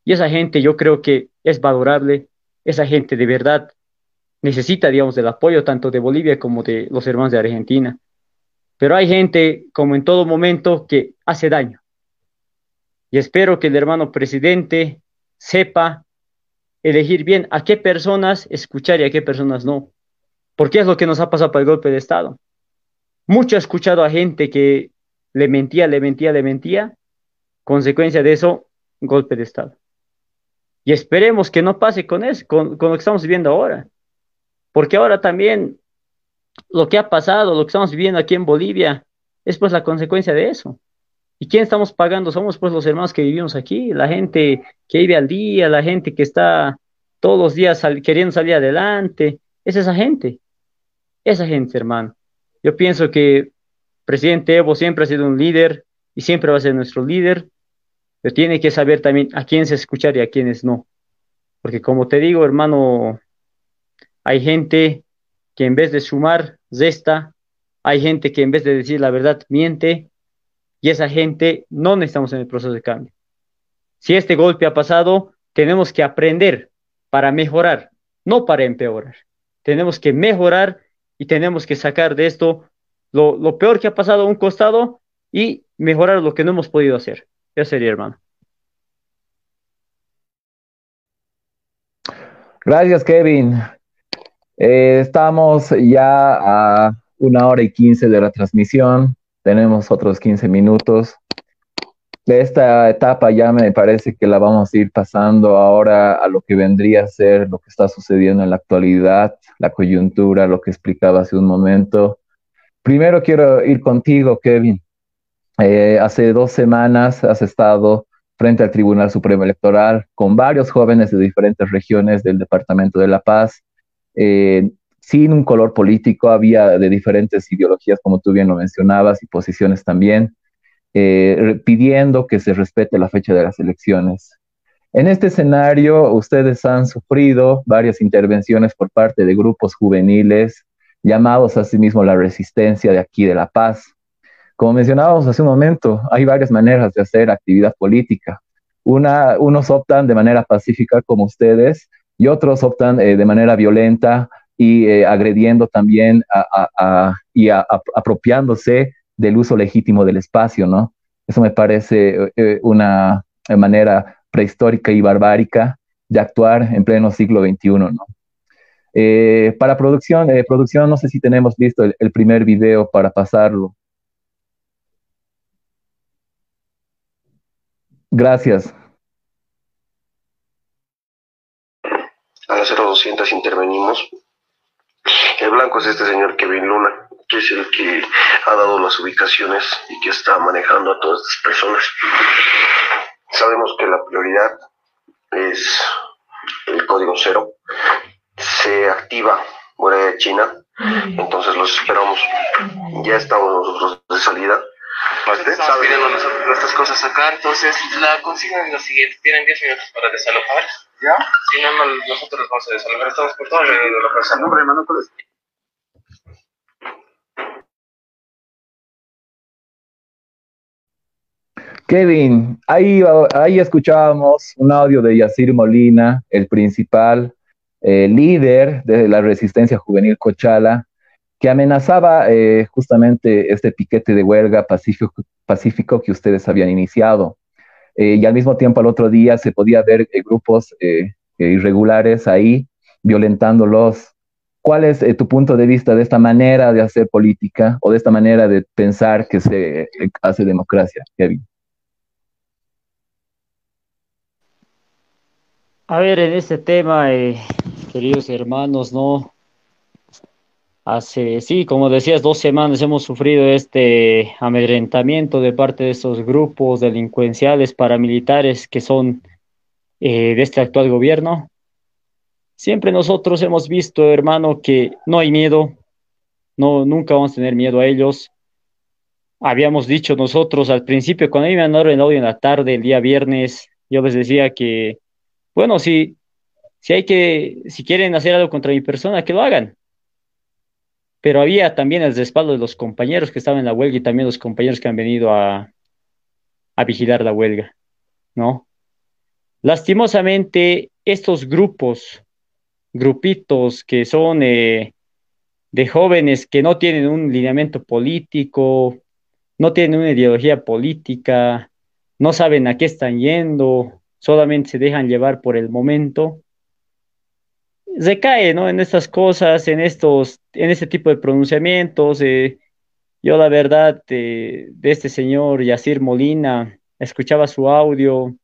Y esa gente yo creo que es valorable, esa gente de verdad necesita, digamos, del apoyo tanto de Bolivia como de los hermanos de Argentina. Pero hay gente, como en todo momento, que hace daño y espero que el hermano presidente sepa elegir bien a qué personas escuchar y a qué personas no. Porque es lo que nos ha pasado para el golpe de Estado. Mucho he escuchado a gente que le mentía, le mentía, le mentía. Consecuencia de eso, golpe de Estado. Y esperemos que no pase con eso, con, lo que estamos viviendo ahora. Porque ahora también lo que ha pasado, lo que estamos viviendo aquí en Bolivia, es pues la consecuencia de eso. ¿Y quién estamos pagando? Somos pues los hermanos que vivimos aquí, la gente que vive al día, la gente que está todos los días queriendo salir adelante. Es esa gente, esa gente, hermano. Yo pienso que presidente Evo siempre ha sido un líder y siempre va a ser nuestro líder, pero tiene que saber también a quién se escuchar y a quiénes no. Porque como te digo, hermano, hay gente que en vez de sumar, resta, hay gente que en vez de decir la verdad, miente, y esa gente no necesitamos en el proceso de cambio. Si este golpe ha pasado, tenemos que aprender para mejorar, no para empeorar. Tenemos que mejorar y tenemos que sacar de esto lo, lo peor que ha pasado a un costado y mejorar lo que no hemos podido hacer. Eso sería, hermano. Gracias, Kevin. Eh, estamos ya a una hora y quince de la transmisión. Tenemos otros 15 minutos. De esta etapa ya me parece que la vamos a ir pasando ahora a lo que vendría a ser lo que está sucediendo en la actualidad, la coyuntura, lo que explicaba hace un momento. Primero quiero ir contigo, Kevin. Eh, hace dos semanas has estado frente al Tribunal Supremo Electoral con varios jóvenes de diferentes regiones del Departamento de La Paz, eh, sin un color político, había de diferentes ideologías, como tú bien lo mencionabas, y posiciones también, eh, pidiendo que se respete la fecha de las elecciones. En este escenario, ustedes han sufrido varias intervenciones por parte de grupos juveniles llamados a sí la resistencia de aquí de La Paz. Como mencionábamos hace un momento, hay varias maneras de hacer actividad política. Una, unos optan de manera pacífica como ustedes y otros optan eh, de manera violenta y eh, agrediendo también y apropiándose del uso legítimo del espacio, ¿no? Eso me parece eh, una manera prehistórica y barbárica de actuar en pleno siglo XXI, ¿no? para producción, producción, no sé si tenemos listo el primer video para pasarlo. Gracias. A las 0200 intervenimos. El blanco es este señor Kevin Luna, que es el que ha dado las ubicaciones y que está manejando a todas estas personas. Sabemos que la prioridad es el código cero. Se activa fuera de China, entonces los esperamos. Ya estamos nosotros de salida Estamos pidiendo nosotros nuestras cosas acá, entonces la consigna es la siguiente, tienen 10 minutos para desalojar. ¿Ya? Si no, nosotros los vamos a desalojar, estamos por todo el de la casa. ¿Nombre, hermano? ¿Cuál es? Kevin, ahí, ahí escuchábamos un audio de Yacir Molina, el principal eh, líder de la resistencia juvenil Cochala, que amenazaba eh, justamente este piquete de huelga pacífico, que ustedes habían iniciado. Eh, y al mismo tiempo, al otro día, se podía ver eh, grupos irregulares ahí violentándolos. ¿Cuál es tu punto de vista de esta manera de hacer política o de esta manera de pensar que se hace democracia, Kevin? A ver, en este tema, queridos hermanos, no, Hace, sí, como decías, dos semanas hemos sufrido este amedrentamiento de parte de esos grupos delincuenciales paramilitares que son eh, de este actual gobierno. Siempre nosotros hemos visto, hermano, que no hay miedo, no, nunca vamos a tener miedo a ellos. Habíamos dicho nosotros al principio, cuando a mí me mandaron el audio en la tarde, el día viernes, yo les decía que, bueno, si, si hay que, si quieren hacer algo contra mi persona, que lo hagan pero había también el respaldo de los compañeros que estaban en la huelga y también los compañeros que han venido a, vigilar la huelga, ¿no? Lastimosamente, estos grupos, grupitos que son eh, de jóvenes que no tienen un lineamiento político, no tienen una ideología política, no saben a qué están yendo, solamente se dejan llevar por el momento, recae, ¿no? En estas cosas, en estos, en este tipo de pronunciamientos. Eh, yo la verdad de este señor Yacir Molina, escuchaba su audio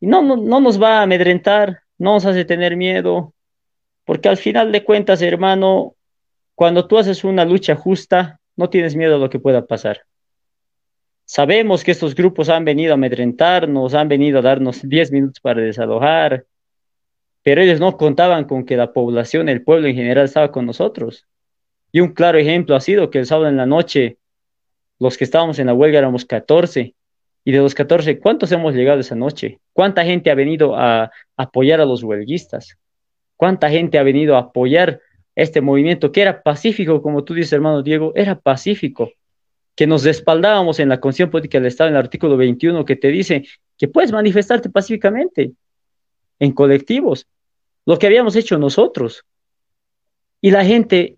y no, no, no nos va a amedrentar, no nos hace tener miedo, porque al final de cuentas, hermano, cuando tú haces una lucha justa, no tienes miedo a lo que pueda pasar. Sabemos que estos grupos han venido a amedrentarnos, han venido a darnos 10 minutos para desalojar, pero ellos no contaban con que la población, el pueblo en general estaba con nosotros. Y un claro ejemplo ha sido que el sábado en la noche, los que estábamos en la huelga éramos 14, y de los 14, ¿cuántos hemos llegado esa noche? ¿Cuánta gente ha venido a apoyar a los huelguistas? ¿Cuánta gente ha venido a apoyar este movimiento que era pacífico, como tú dices, hermano Diego, era pacífico? Que nos respaldábamos en la Constitución Política del Estado, en el artículo 21, que te dice que puedes manifestarte pacíficamente en colectivos, lo que habíamos hecho nosotros. Y la gente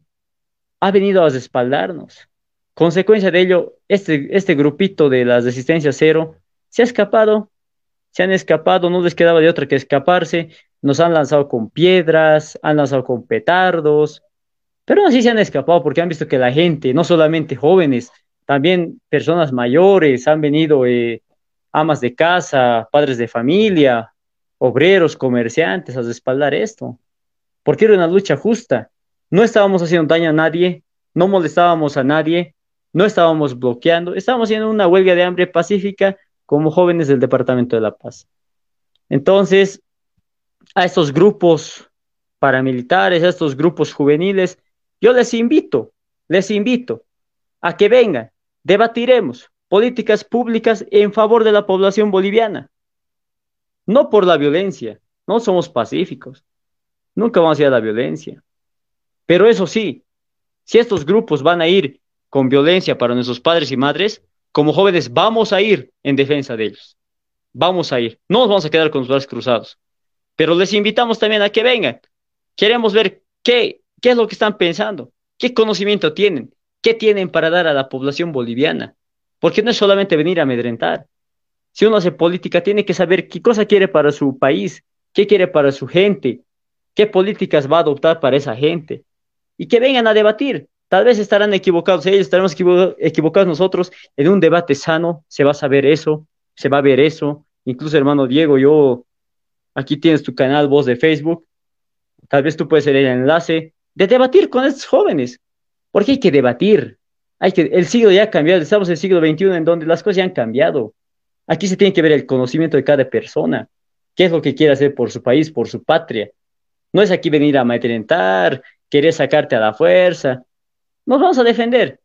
ha venido a respaldarnos. Consecuencia de ello, este, este grupito de las resistencias cero se ha escapado, se han escapado, no les quedaba de otra que escaparse, nos han lanzado con piedras, han lanzado con petardos, pero así se han escapado porque han visto que la gente, no solamente jóvenes, también personas mayores, han venido eh, amas de casa, padres de familia, obreros, comerciantes a respaldar esto, porque era una lucha justa. No estábamos haciendo daño a nadie, no molestábamos a nadie, no estábamos bloqueando, estábamos haciendo una huelga de hambre pacífica como jóvenes del Departamento de la Paz. Entonces, a estos grupos paramilitares, a estos grupos juveniles, yo les invito, les invito a que vengan, debatiremos políticas públicas en favor de la población boliviana, no por la violencia, no somos pacíficos, nunca vamos a ir a la violencia. Pero eso sí, si estos grupos van a ir con violencia para nuestros padres y madres, como jóvenes vamos a ir en defensa de ellos. Vamos a ir. No nos vamos a quedar con los brazos cruzados. Pero les invitamos también a que vengan. Queremos ver qué, qué es lo que están pensando, qué conocimiento tienen, qué tienen para dar a la población boliviana. Porque no es solamente venir a amedrentar. Si uno hace política, tiene que saber qué cosa quiere para su país, qué quiere para su gente, qué políticas va a adoptar para esa gente. Y que vengan a debatir. Tal vez estarán equivocados ellos, estaremos equivocados nosotros. En un debate sano se va a saber eso, se va a ver eso. Incluso, hermano Diego, yo, aquí tienes tu canal, voz de Facebook. Tal vez tú puedes ser el enlace de debatir con estos jóvenes. Porque hay que debatir. Hay que, el siglo ya ha cambiado, estamos en el siglo XXI en donde las cosas ya han cambiado. Aquí se tiene que ver el conocimiento de cada persona. ¿Qué es lo que quiere hacer por su país, por su patria? No es aquí venir a amedrentar, querer sacarte a la fuerza nos vamos a defender,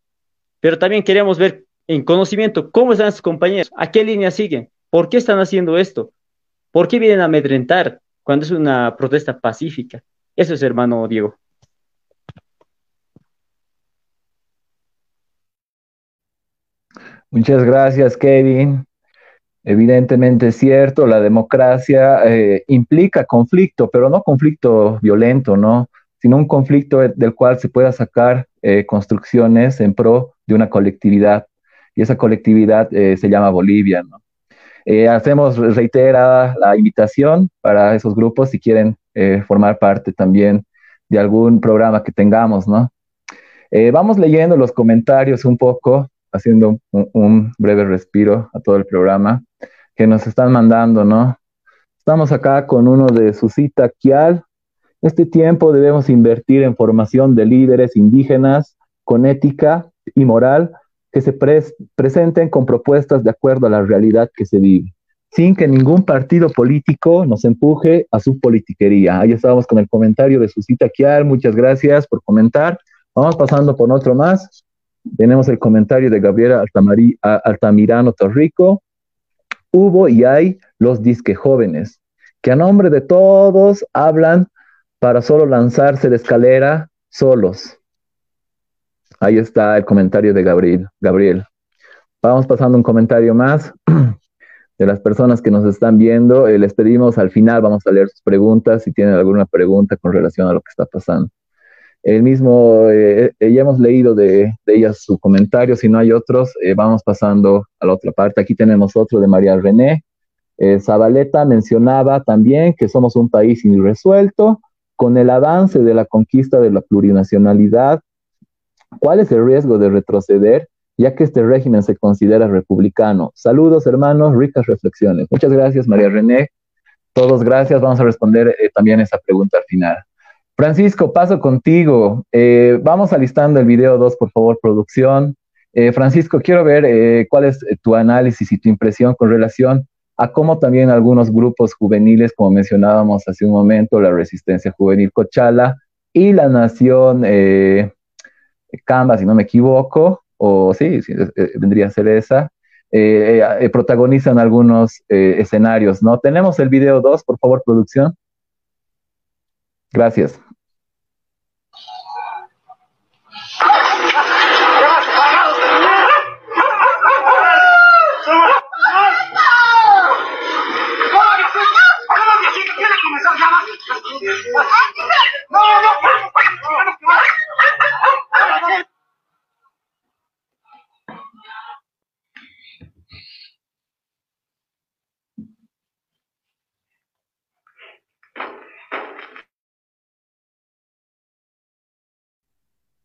pero también queremos ver en conocimiento cómo están sus compañeros, a qué línea siguen, por qué están haciendo esto, por qué vienen a amedrentar cuando es una protesta pacífica. Eso es, hermano Diego. Muchas gracias, Kevin. Evidentemente es cierto, la democracia eh, implica conflicto, pero no conflicto violento, ¿no? Sino un conflicto del cual se pueda sacar eh, construcciones en pro de una colectividad. Y esa colectividad eh, se llama Bolivia. Hacemos reiterada la invitación para esos grupos si quieren formar parte también de algún programa que tengamos. ¿no? vamos leyendo los comentarios un poco, haciendo un, breve respiro a todo el programa que nos están mandando. ¿no? Estamos acá con uno de Susita Kial, este tiempo debemos invertir en formación de líderes indígenas con ética y moral que se presenten con propuestas de acuerdo a la realidad que se vive, sin que ningún partido político nos empuje a su politiquería. Ahí estábamos con el comentario de Susita Kiar, muchas gracias por comentar. Vamos pasando por otro más. Tenemos el comentario de Gabriela Altamirano Torrico. Hubo y hay los disque jóvenes, que a nombre de todos hablan para solo lanzarse de escalera solos. Ahí está el comentario de Gabriel. Gabriel. Vamos pasando un comentario más de las personas que nos están viendo. Eh, les pedimos al final, vamos a leer sus preguntas, si tienen alguna pregunta con relación a lo que está pasando. El mismo, eh, eh, ya hemos leído de, ellas su comentario, si no hay otros, vamos pasando a la otra parte. Aquí tenemos otro de María René. Zabaleta mencionaba también que somos un país irresuelto, con el avance de la conquista de la plurinacionalidad, ¿cuál es el riesgo de retroceder, ya que este régimen se considera republicano? Saludos, hermanos, ricas reflexiones. Muchas gracias, María René. Todos gracias. Vamos a responder eh, también esa pregunta al final. Francisco, paso contigo. Eh, vamos alistando el video 2, por favor, producción. Eh, Francisco, quiero ver cuál es tu análisis y tu impresión con relación a cómo también algunos grupos juveniles, como mencionábamos hace un momento, la Resistencia Juvenil Cochala y la Nación eh, Camba, si no me equivoco, o sí, eh, vendría a ser esa, eh, protagonizan algunos escenarios, ¿no? Tenemos el video 2, por favor, producción. Gracias.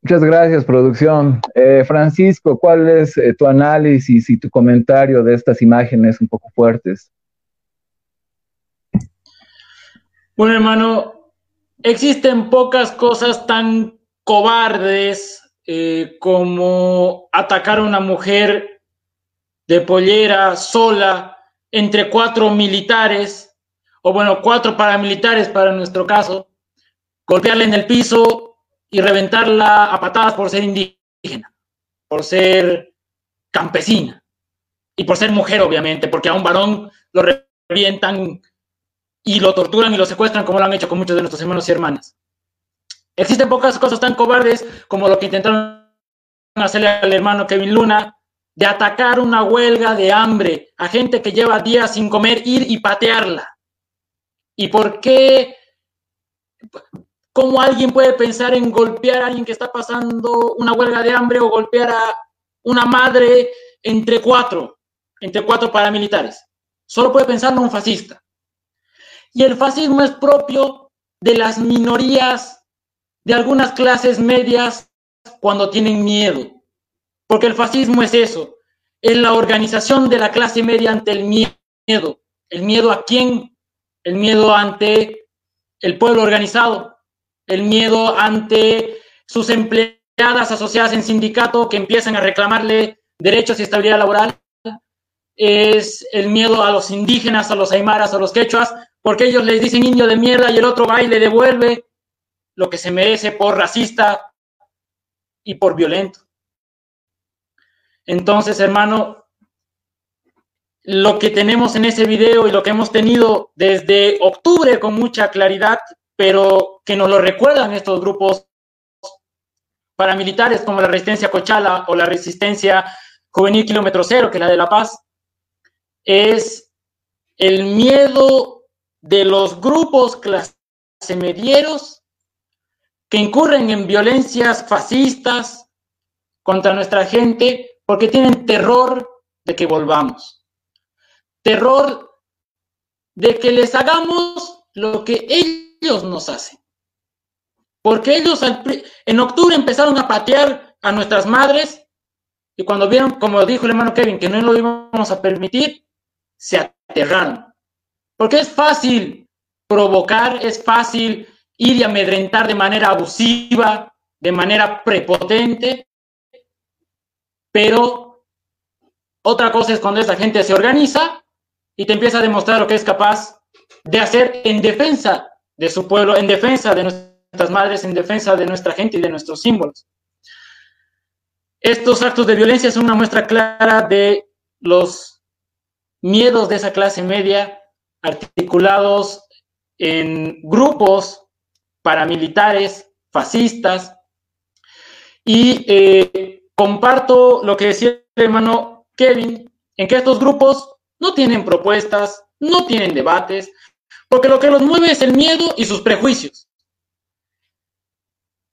Muchas gracias, producción. Eh, Francisco, ¿cuál es eh, tu análisis y tu comentario de estas imágenes un poco fuertes? Bueno, hermano, existen pocas cosas tan cobardes eh, como atacar a una mujer de pollera sola entre cuatro militares, o bueno, cuatro paramilitares para nuestro caso, golpearla en el piso y reventarla a patadas por ser indígena, por ser campesina y por ser mujer, obviamente, porque a un varón lo revientan y lo torturan y lo secuestran como lo han hecho con muchos de nuestros hermanos y hermanas. Existen pocas cosas tan cobardes como lo que intentaron hacerle al hermano Kevin Luna, de atacar una huelga de hambre a gente que lleva días sin comer, ir y patearla. ¿Y por qué? ¿Cómo alguien puede pensar en golpear a alguien que está pasando una huelga de hambre o golpear a una madre entre cuatro, entre cuatro paramilitares? Solo puede pensarlo un fascista. Y el fascismo es propio de las minorías de algunas clases medias cuando tienen miedo. Porque el fascismo es eso, es la organización de la clase media ante el miedo. ¿El miedo a quién? El miedo ante el pueblo organizado, el miedo ante sus empleadas asociadas en sindicato que empiezan a reclamarle derechos y estabilidad laboral. Es el miedo a los indígenas, a los aymaras, a los quechuas, porque ellos les dicen indio de mierda y el otro va y le devuelve lo que se merece por racista y por violento. Entonces, hermano, lo que tenemos en ese video y lo que hemos tenido desde octubre con mucha claridad, pero que nos lo recuerdan estos grupos paramilitares como la Resistencia Cochala o la Resistencia Juvenil Kilómetro Cero, que es la de La Paz, es el miedo de los grupos clase medieros que incurren en violencias fascistas contra nuestra gente porque tienen terror de que volvamos. Terror de que les hagamos lo que ellos nos hacen. Porque ellos en octubre empezaron a patear a nuestras madres y cuando vieron, como dijo el hermano Kevin, que no lo íbamos a permitir, se aterraron. Porque es fácil provocar, es fácil ir y amedrentar de manera abusiva, de manera prepotente, pero otra cosa es cuando esa gente se organiza y te empieza a demostrar lo que es capaz de hacer en defensa de su pueblo, en defensa de nuestras madres, en defensa de nuestra gente y de nuestros símbolos. Estos actos de violencia son una muestra clara de los miedos de esa clase media articulados en grupos paramilitares, fascistas. Y eh, comparto lo que decía el hermano Kevin, en que estos grupos no tienen propuestas, no tienen debates, porque lo que los mueve es el miedo y sus prejuicios.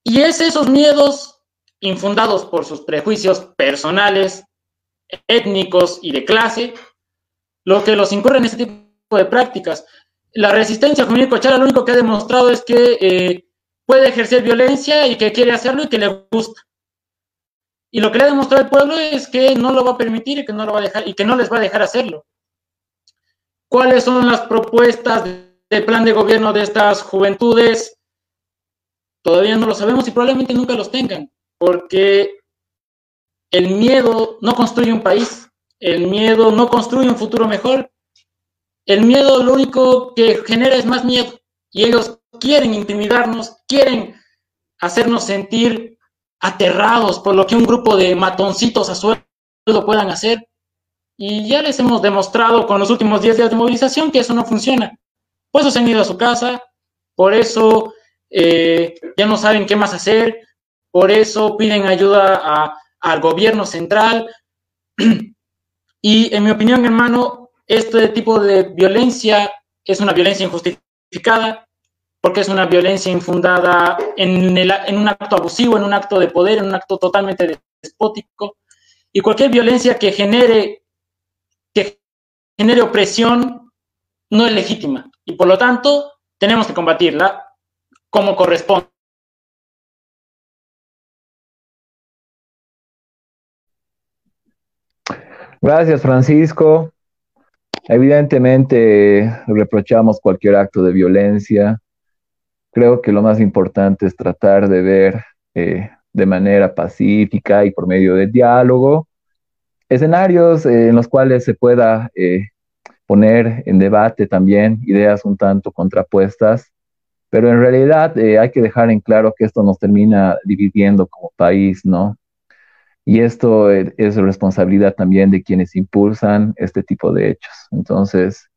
Y es esos miedos infundados por sus prejuicios personales, étnicos y de clase, lo que los incurre en este tipo de prácticas la resistencia juvenil Cochala lo único que ha demostrado es que eh, puede ejercer violencia y que quiere hacerlo y que le gusta. Y lo que le ha demostrado el pueblo es que no lo va a permitir y que no lo va a dejar y que no les va a dejar hacerlo. ¿Cuáles son las propuestas del plan de gobierno de estas juventudes? Todavía no lo sabemos y probablemente nunca los tengan, porque el miedo no construye un país, el miedo no construye un futuro mejor, el miedo lo único que genera es más miedo y ellos quieren intimidarnos, quieren hacernos sentir aterrados por lo que un grupo de matoncitos a sueldo puedan hacer. Y ya les hemos demostrado con los últimos 10 días de movilización que eso no funciona. Por eso se han ido a su casa, por eso eh, ya no saben qué más hacer, por eso piden ayuda al gobierno central. Y en mi opinión, hermano, este tipo de violencia es una violencia injustificada, porque es una violencia infundada en, el, en, un acto abusivo, en un acto de poder, en un acto totalmente despótico. Y cualquier violencia que genere, que genere opresión no es legítima. Y por lo tanto, tenemos que combatirla como corresponde. Gracias, Francisco. Evidentemente reprochamos cualquier acto de violencia. Creo que lo más importante es tratar de ver eh, de manera pacífica y por medio de diálogo escenarios eh, en los cuales se pueda eh, poner en debate también ideas un tanto contrapuestas, pero en realidad hay que dejar en claro que esto nos termina dividiendo como país, ¿no? Y esto es responsabilidad también de quienes impulsan este tipo de hechos. Entonces,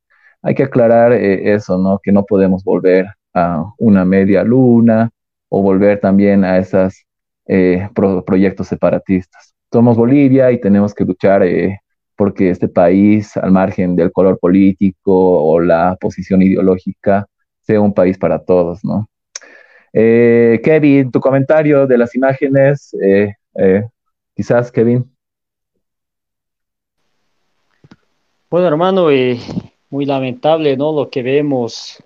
hay que aclarar eh, eso, ¿no? Que no podemos volver a una media luna o volver también a esos eh, proyectos separatistas. Somos Bolivia y tenemos que luchar eh, porque este país, al margen del color político o la posición ideológica, sea un país para todos, ¿no? Kevin, tu comentario de las imágenes, Quizás, Kevin. Bueno, hermano, eh, muy lamentable, ¿no? Lo que vemos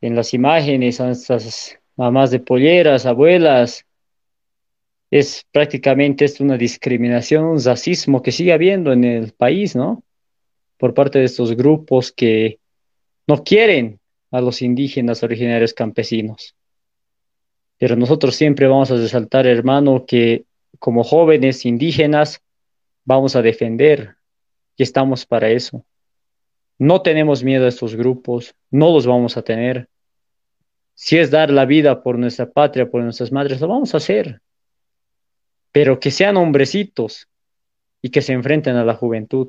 en las imágenes a nuestras mamás de polleras, abuelas, es prácticamente es una discriminación, un racismo que sigue habiendo en el país, ¿no? Por parte de estos grupos que no quieren a los indígenas originarios campesinos. Pero nosotros siempre vamos a resaltar, hermano, que como jóvenes indígenas vamos a defender y estamos para eso. No tenemos miedo a estos grupos, no los vamos a tener. Si es dar la vida por nuestra patria, por nuestras madres, lo vamos a hacer. Pero que sean hombrecitos y que se enfrenten a la juventud.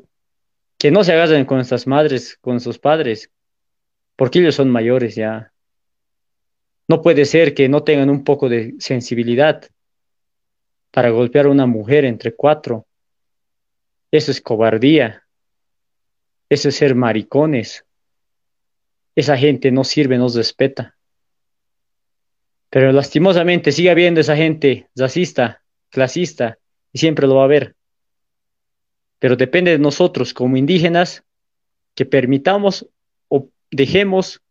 Que no se agarren con nuestras madres, con sus padres, porque ellos son mayores ya. No puede ser que no tengan un poco de sensibilidad para golpear a una mujer entre cuatro. Eso es cobardía. Eso es ser maricones. Esa gente no sirve, nos respeta. Pero lastimosamente sigue habiendo esa gente racista, clasista, y siempre lo va a haber. Pero depende de nosotros como indígenas que permitamos o dejemos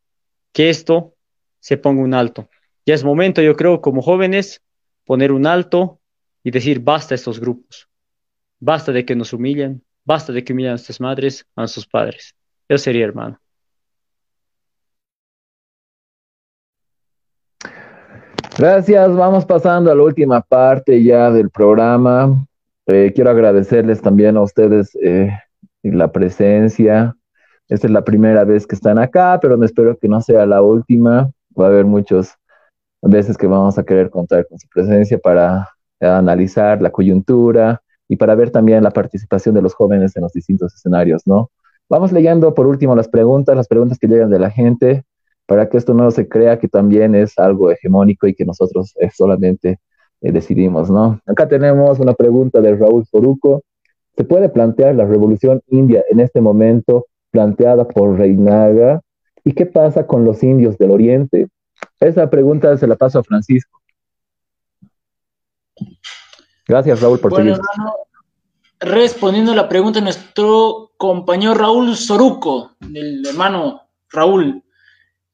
que esto se ponga un alto. Ya es momento, yo creo, como jóvenes, poner un alto y decir basta a estos grupos, basta de que nos humillen, basta de que humillen a nuestras madres, a nuestros padres. Eso sería, hermano. Gracias, vamos pasando a la última parte ya del programa. Eh, quiero agradecerles también a ustedes eh, la presencia. Esta es la primera vez que están acá, pero espero que no sea la última. Va a haber muchas veces que vamos a querer contar con su presencia para analizar la coyuntura y para ver también la participación de los jóvenes en los distintos escenarios, ¿no? Vamos leyendo por último las preguntas, las preguntas que llegan de la gente, para que esto no se crea que también es algo hegemónico y que nosotros eh, solamente eh, decidimos, ¿no? Acá tenemos una pregunta de Raúl Soruco. ¿Se puede plantear la revolución india en este momento planteada por Reinaga? ¿Y qué pasa con los indios del Oriente? Esa pregunta se la paso a Francisco. Gracias, Raúl, por bueno, hermano, respondiendo a la pregunta de nuestro compañero Raúl Soruco, del hermano Raúl.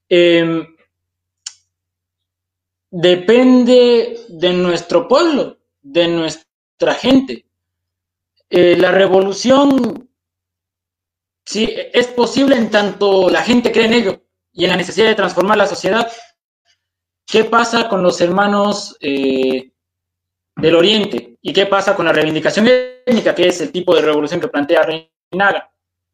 Em, depende de nuestro pueblo, de nuestra gente. Eh, la revolución sí, es posible en tanto la gente cree en ello y en la necesidad de transformar la sociedad. ¿Qué pasa con los hermanos eh, del Oriente. ¿Y qué pasa con la reivindicación étnica, que es el tipo de revolución que plantea Reinaga?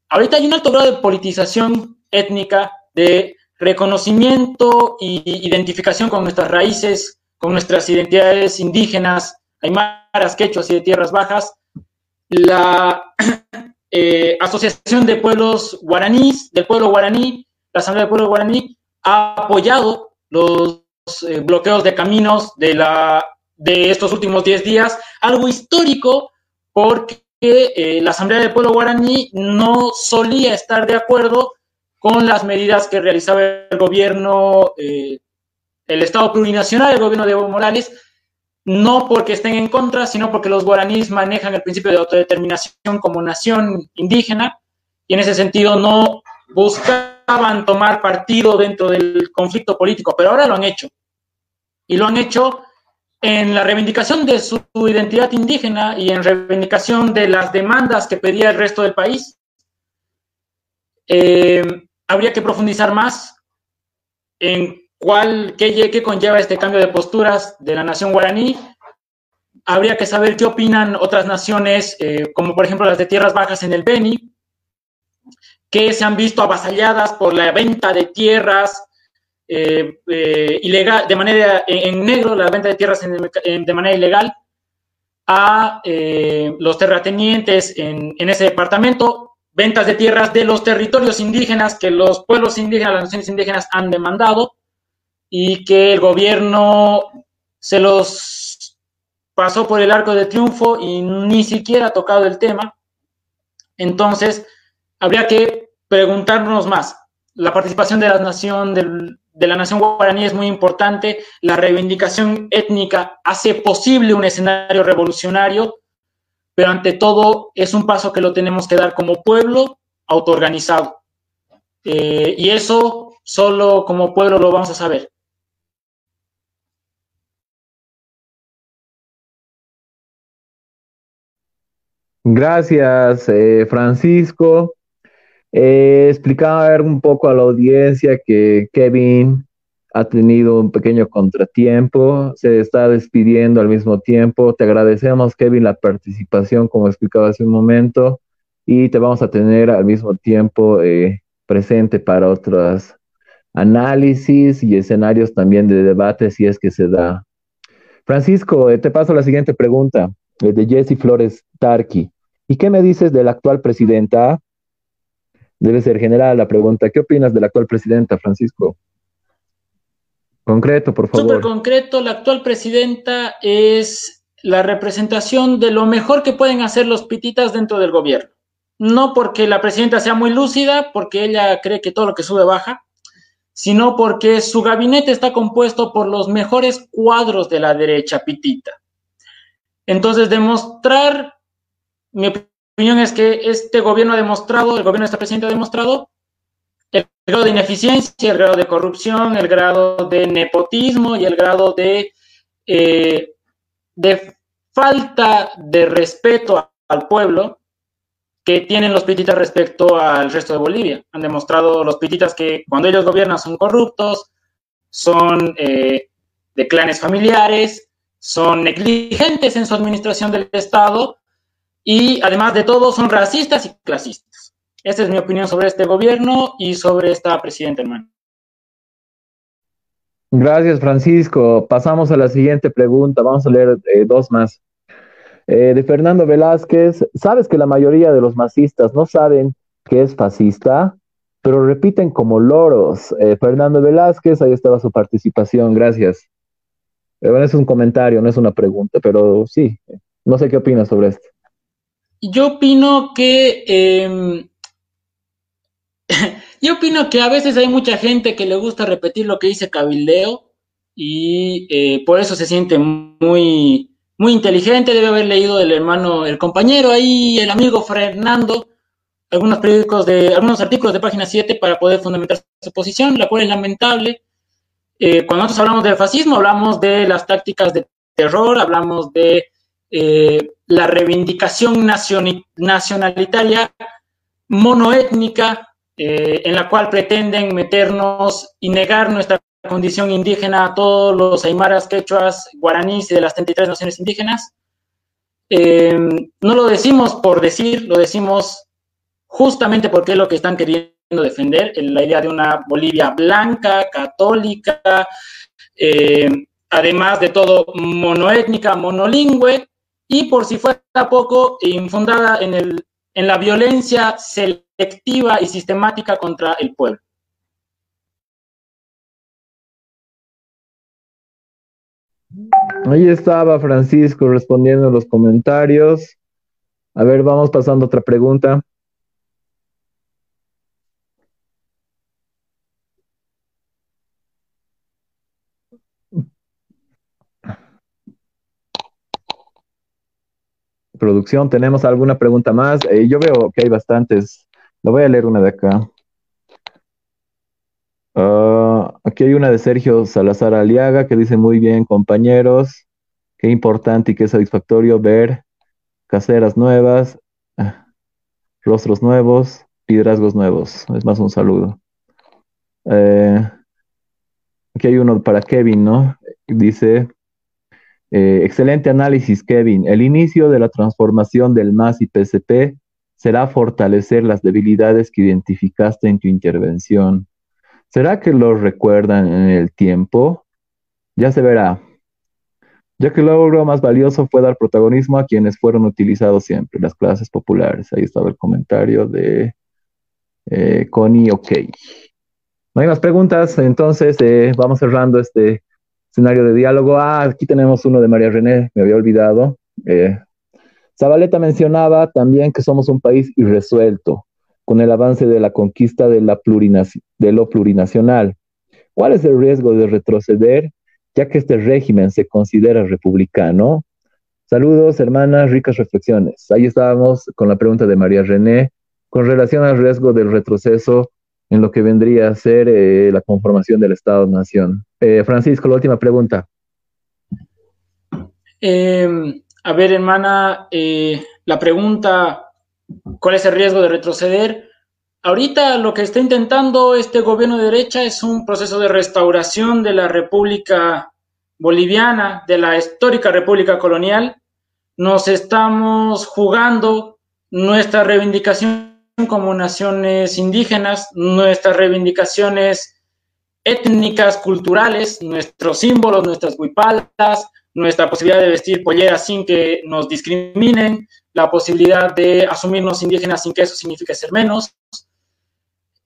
Ahorita hay un alto grado de politización étnica, de reconocimiento e identificación con nuestras raíces, con nuestras identidades indígenas, aymaras, quechuas y de tierras bajas. La eh, Asociación de Pueblos Guaraníes, del pueblo guaraní, la Asamblea del Pueblo Guaraní, ha apoyado los eh, bloqueos de caminos de la de estos últimos 10 días, algo histórico porque eh, la Asamblea del Pueblo Guaraní no solía estar de acuerdo con las medidas que realizaba el gobierno, eh, el Estado plurinacional, el gobierno de Evo Morales, no porque estén en contra, sino porque los guaraníes manejan el principio de autodeterminación como nación indígena y en ese sentido no buscaban tomar partido dentro del conflicto político, pero ahora lo han hecho. Y lo han hecho en la reivindicación de su, identidad indígena y en reivindicación de las demandas que pedía el resto del país. Eh, habría que profundizar más en cuál, qué, conlleva este cambio de posturas de la nación guaraní. Habría que saber qué opinan otras naciones, eh, como por ejemplo las de tierras bajas en el Beni, que se han visto avasalladas por la venta de tierras eh, eh, ilegal, de manera en, negro, la venta de tierras de manera ilegal a eh, los terratenientes en, ese departamento, ventas de tierras de los territorios indígenas que los pueblos indígenas, las naciones indígenas han demandado y que el gobierno se los pasó por el arco de triunfo y ni siquiera ha tocado el tema. Entonces, habría que preguntarnos más. La participación de la nación, de la nación guaraní es muy importante. La reivindicación étnica hace posible un escenario revolucionario, pero ante todo es un paso que lo tenemos que dar como pueblo autoorganizado. Eh, y eso solo como pueblo lo vamos a saber. Gracias, eh, Francisco. Eh, explicaba un poco a la audiencia que Kevin ha tenido un pequeño contratiempo, se está despidiendo al mismo tiempo. Te agradecemos, Kevin, la participación, como explicaba hace un momento, y te vamos a tener al mismo tiempo eh, presente para otros análisis y escenarios también de debate si es que se da. Francisco, eh, te paso la siguiente pregunta de Jesse Flores Tarqui. ¿Y qué me dices de la actual presidenta? Debe ser general la pregunta. ¿Qué opinas de la actual presidenta, Francisco? Concreto, por favor. Súper concreto, la actual presidenta es la representación de lo mejor que pueden hacer los pititas dentro del gobierno. No porque la presidenta sea muy lúcida, porque ella cree que todo lo que sube baja, sino porque su gabinete está compuesto por los mejores cuadros de la derecha pitita. Entonces, demostrar, opinión es que este gobierno ha demostrado, el gobierno de esta presidenta ha demostrado el grado de ineficiencia, el grado de corrupción, el grado de nepotismo y el grado de, eh, de falta de respeto al pueblo que tienen los pititas respecto al resto de Bolivia. Han demostrado los pititas que cuando ellos gobiernan son corruptos, son eh, de clanes familiares, son negligentes en su administración del Estado y además de todo son racistas y clasistas. Esta es mi opinión sobre este gobierno y sobre esta presidenta, hermano. Gracias, Francisco. Pasamos a la siguiente pregunta. Vamos a leer eh, dos más. Eh, de Fernando Velázquez. ¿Sabes que la mayoría de los masistas no saben que es fascista? Pero repiten como loros. Eh, Fernando Velázquez, ahí estaba su participación. Gracias. Bueno, es un comentario, no es una pregunta, pero sí. No sé qué opinas sobre esto. Yo opino que em, yo opino que a veces hay mucha gente que le gusta repetir lo que dice Cabildeo y eh, por eso se siente muy, muy inteligente. Debe haber leído el hermano, el compañero ahí, el amigo Fernando, algunos periódicos de, algunos artículos de página 7 para poder fundamentar su posición, la cual es lamentable. Eh, cuando nosotros hablamos del fascismo, hablamos de las tácticas de terror, hablamos de eh, la reivindicación nacionalitaria monoétnica eh, en la cual pretenden meternos y negar nuestra condición indígena a todos los aymaras, quechuas, guaraníes y de las 33 naciones indígenas. Eh, no lo decimos por decir, lo decimos justamente porque es lo que están queriendo defender, la idea de una Bolivia blanca, católica, además de todo monoétnica, monolingüe, y por si fuera poco, infundada en, el, en la violencia selectiva y sistemática contra el pueblo. Ahí estaba Francisco respondiendo los comentarios. A ver, vamos pasando a otra pregunta. Producción, ¿tenemos alguna pregunta más? Eh, yo veo que hay bastantes. Lo voy a leer una de acá. Ah, aquí hay una de Sergio Salazar Aliaga que dice muy bien, compañeros. Qué importante y qué satisfactorio ver caseras nuevas, rostros nuevos, liderazgos nuevos. Es más un saludo. Eh, aquí hay uno para Kevin, ¿no? Dice, eh, excelente análisis, Kevin. El inicio de la transformación del MAS y PCP será fortalecer las debilidades que identificaste en tu intervención. ¿Será que lo recuerdan en el tiempo? Ya se verá. Ya que el logro más valioso fue dar protagonismo a quienes fueron utilizados siempre, las clases populares. Ahí estaba el comentario de eh, Connie OK. No hay más preguntas, entonces eh, vamos cerrando este escenario de diálogo. Ah, aquí tenemos uno de María René, me había olvidado. Eh, Zabaleta mencionaba también que somos un país irresuelto con el avance de la conquista de, de lo plurinacional. ¿Cuál es el riesgo de retroceder, ya que este régimen se considera republicano? Saludos, hermanas, ricas reflexiones. Ahí estábamos con la pregunta de María René con relación al riesgo del retroceso en lo que vendría a ser eh, la conformación del Estado-Nación. Eh, Francisco, la última pregunta. Em, a ver, hermana, eh, la pregunta, ¿cuál es el riesgo de retroceder? Ahorita lo que está intentando este gobierno de derecha es un proceso de restauración de la República Boliviana, de la histórica República Colonial. Nos estamos jugando nuestra reivindicación como naciones indígenas, nuestras reivindicaciones étnicas, culturales, nuestros símbolos, nuestras huipalas, nuestra posibilidad de vestir polleras sin que nos discriminen, la posibilidad de asumirnos indígenas sin que eso signifique ser menos.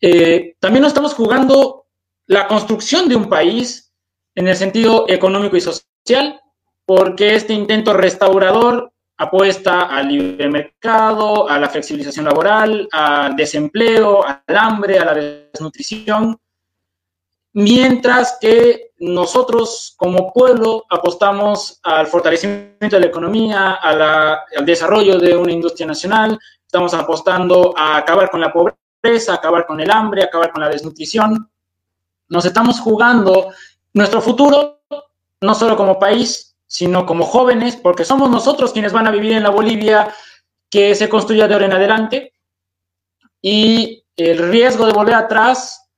Eh, también nos estamos jugando la construcción de un país en el sentido económico y social, porque este intento restaurador apuesta al libre mercado, a la flexibilización laboral, al desempleo, al hambre, a la desnutrición, mientras que nosotros como pueblo apostamos al fortalecimiento de la economía, al desarrollo de una industria nacional, estamos apostando a acabar con la pobreza, acabar con el hambre, acabar con la desnutrición. Nos estamos jugando nuestro futuro, no solo como país, sino como jóvenes, porque somos nosotros quienes van a vivir en la Bolivia que se construya de ahora en adelante. Y el riesgo de volver atrás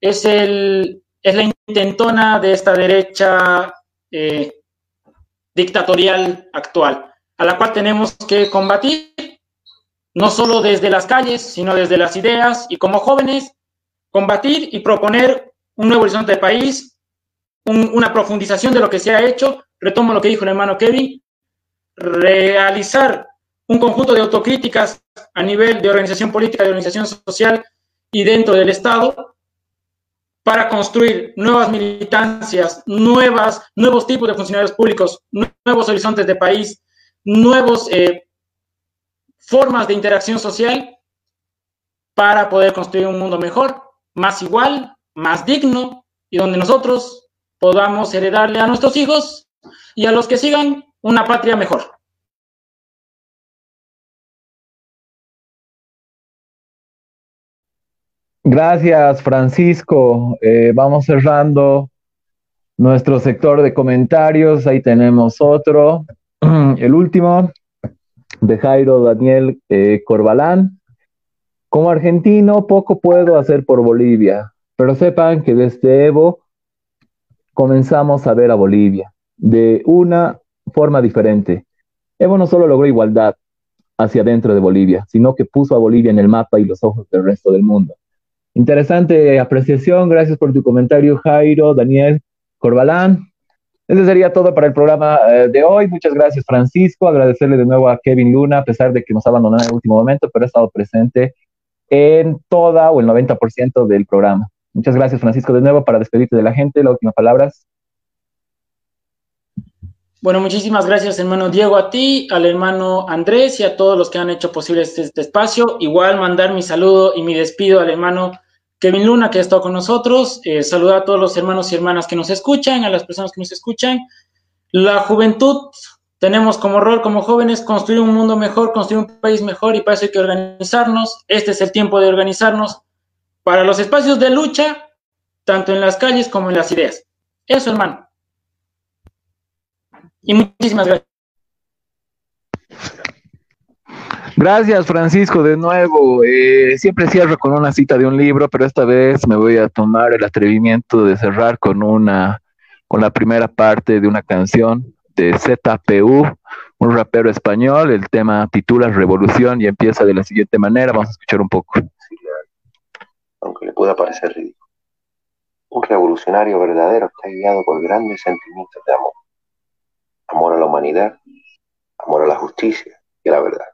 es, el, es la intentona de esta derecha eh, dictatorial actual, a la cual tenemos que combatir, no solo desde las calles, sino desde las ideas y como jóvenes, combatir y proponer un nuevo horizonte de país, una profundización de lo que se ha hecho retomo lo que dijo el hermano Kevin, realizar un conjunto de autocríticas a nivel de organización política, de organización social y dentro del Estado para construir nuevas militancias, nuevas, nuevos tipos de funcionarios públicos, nuevos horizontes de país, nuevas eh, formas de interacción social para poder construir un mundo mejor, más igual, más digno y donde nosotros podamos heredarle a nuestros hijos y a los que sigan una patria mejor. Gracias, Francisco. Eh, vamos cerrando nuestro sector de comentarios. Ahí tenemos otro, el último, de Jairo Daniel eh, Corbalán. Como argentino, poco puedo hacer por Bolivia, pero sepan que desde Evo comenzamos a ver a Bolivia de una forma diferente. Evo no solo logró igualdad hacia adentro de Bolivia, sino que puso a Bolivia en el mapa y los ojos del resto del mundo. Interesante apreciación, gracias por tu comentario, Jairo, Daniel, Corbalán. Eso sería todo para el programa eh, de hoy. Muchas gracias, Francisco. Agradecerle de nuevo a Kevin Luna, a pesar de que nos abandonó en el último momento, pero ha estado presente en toda o el 90% del programa. Muchas gracias, Francisco, de nuevo para despedirte de la gente. Las últimas palabras. Bueno, muchísimas gracias, hermano Diego, a ti, al hermano Andrés y a todos los que han hecho posible este, este, espacio. Igual mandar mi saludo y mi despido al hermano Kevin Luna, que ha estado con nosotros. Eh, saludar a todos los hermanos y hermanas que nos escuchan, a las personas que nos escuchan. La juventud, tenemos como rol, como jóvenes, construir un mundo mejor, construir un país mejor y para eso hay que organizarnos. Este es el tiempo de organizarnos para los espacios de lucha, tanto en las calles como en las ideas. Eso, hermano. Y muchísimas gracias. Gracias, Francisco, de nuevo. Eh, siempre cierro con una cita de un libro, pero esta vez me voy a tomar el atrevimiento de cerrar con una, con la primera parte de una canción de ZPU, un rapero español. El tema titula Revolución y empieza de la siguiente manera. Vamos a escuchar un poco. Aunque le pueda parecer ridículo. Un revolucionario verdadero está guiado por grandes sentimientos de amor. Amor a la humanidad, amor a la justicia y a la verdad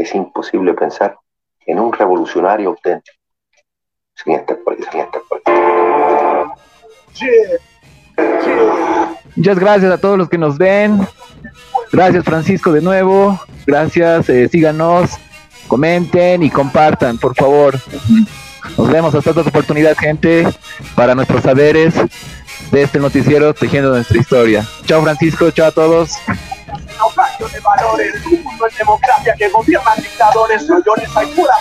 es imposible pensar en un revolucionario auténtico sin esta política. Muchas gracias a todos los que nos ven. Gracias Francisco de nuevo. Gracias, eh, síganos, comenten y compartan, por favor. Nos vemos hasta otra oportunidad, gente, para nuestros saberes de este noticiero tejiendo nuestra historia. Chao Francisco, chao a todos. De valores, un mundo en democracia que gobiernan dictadores, mayores hay pura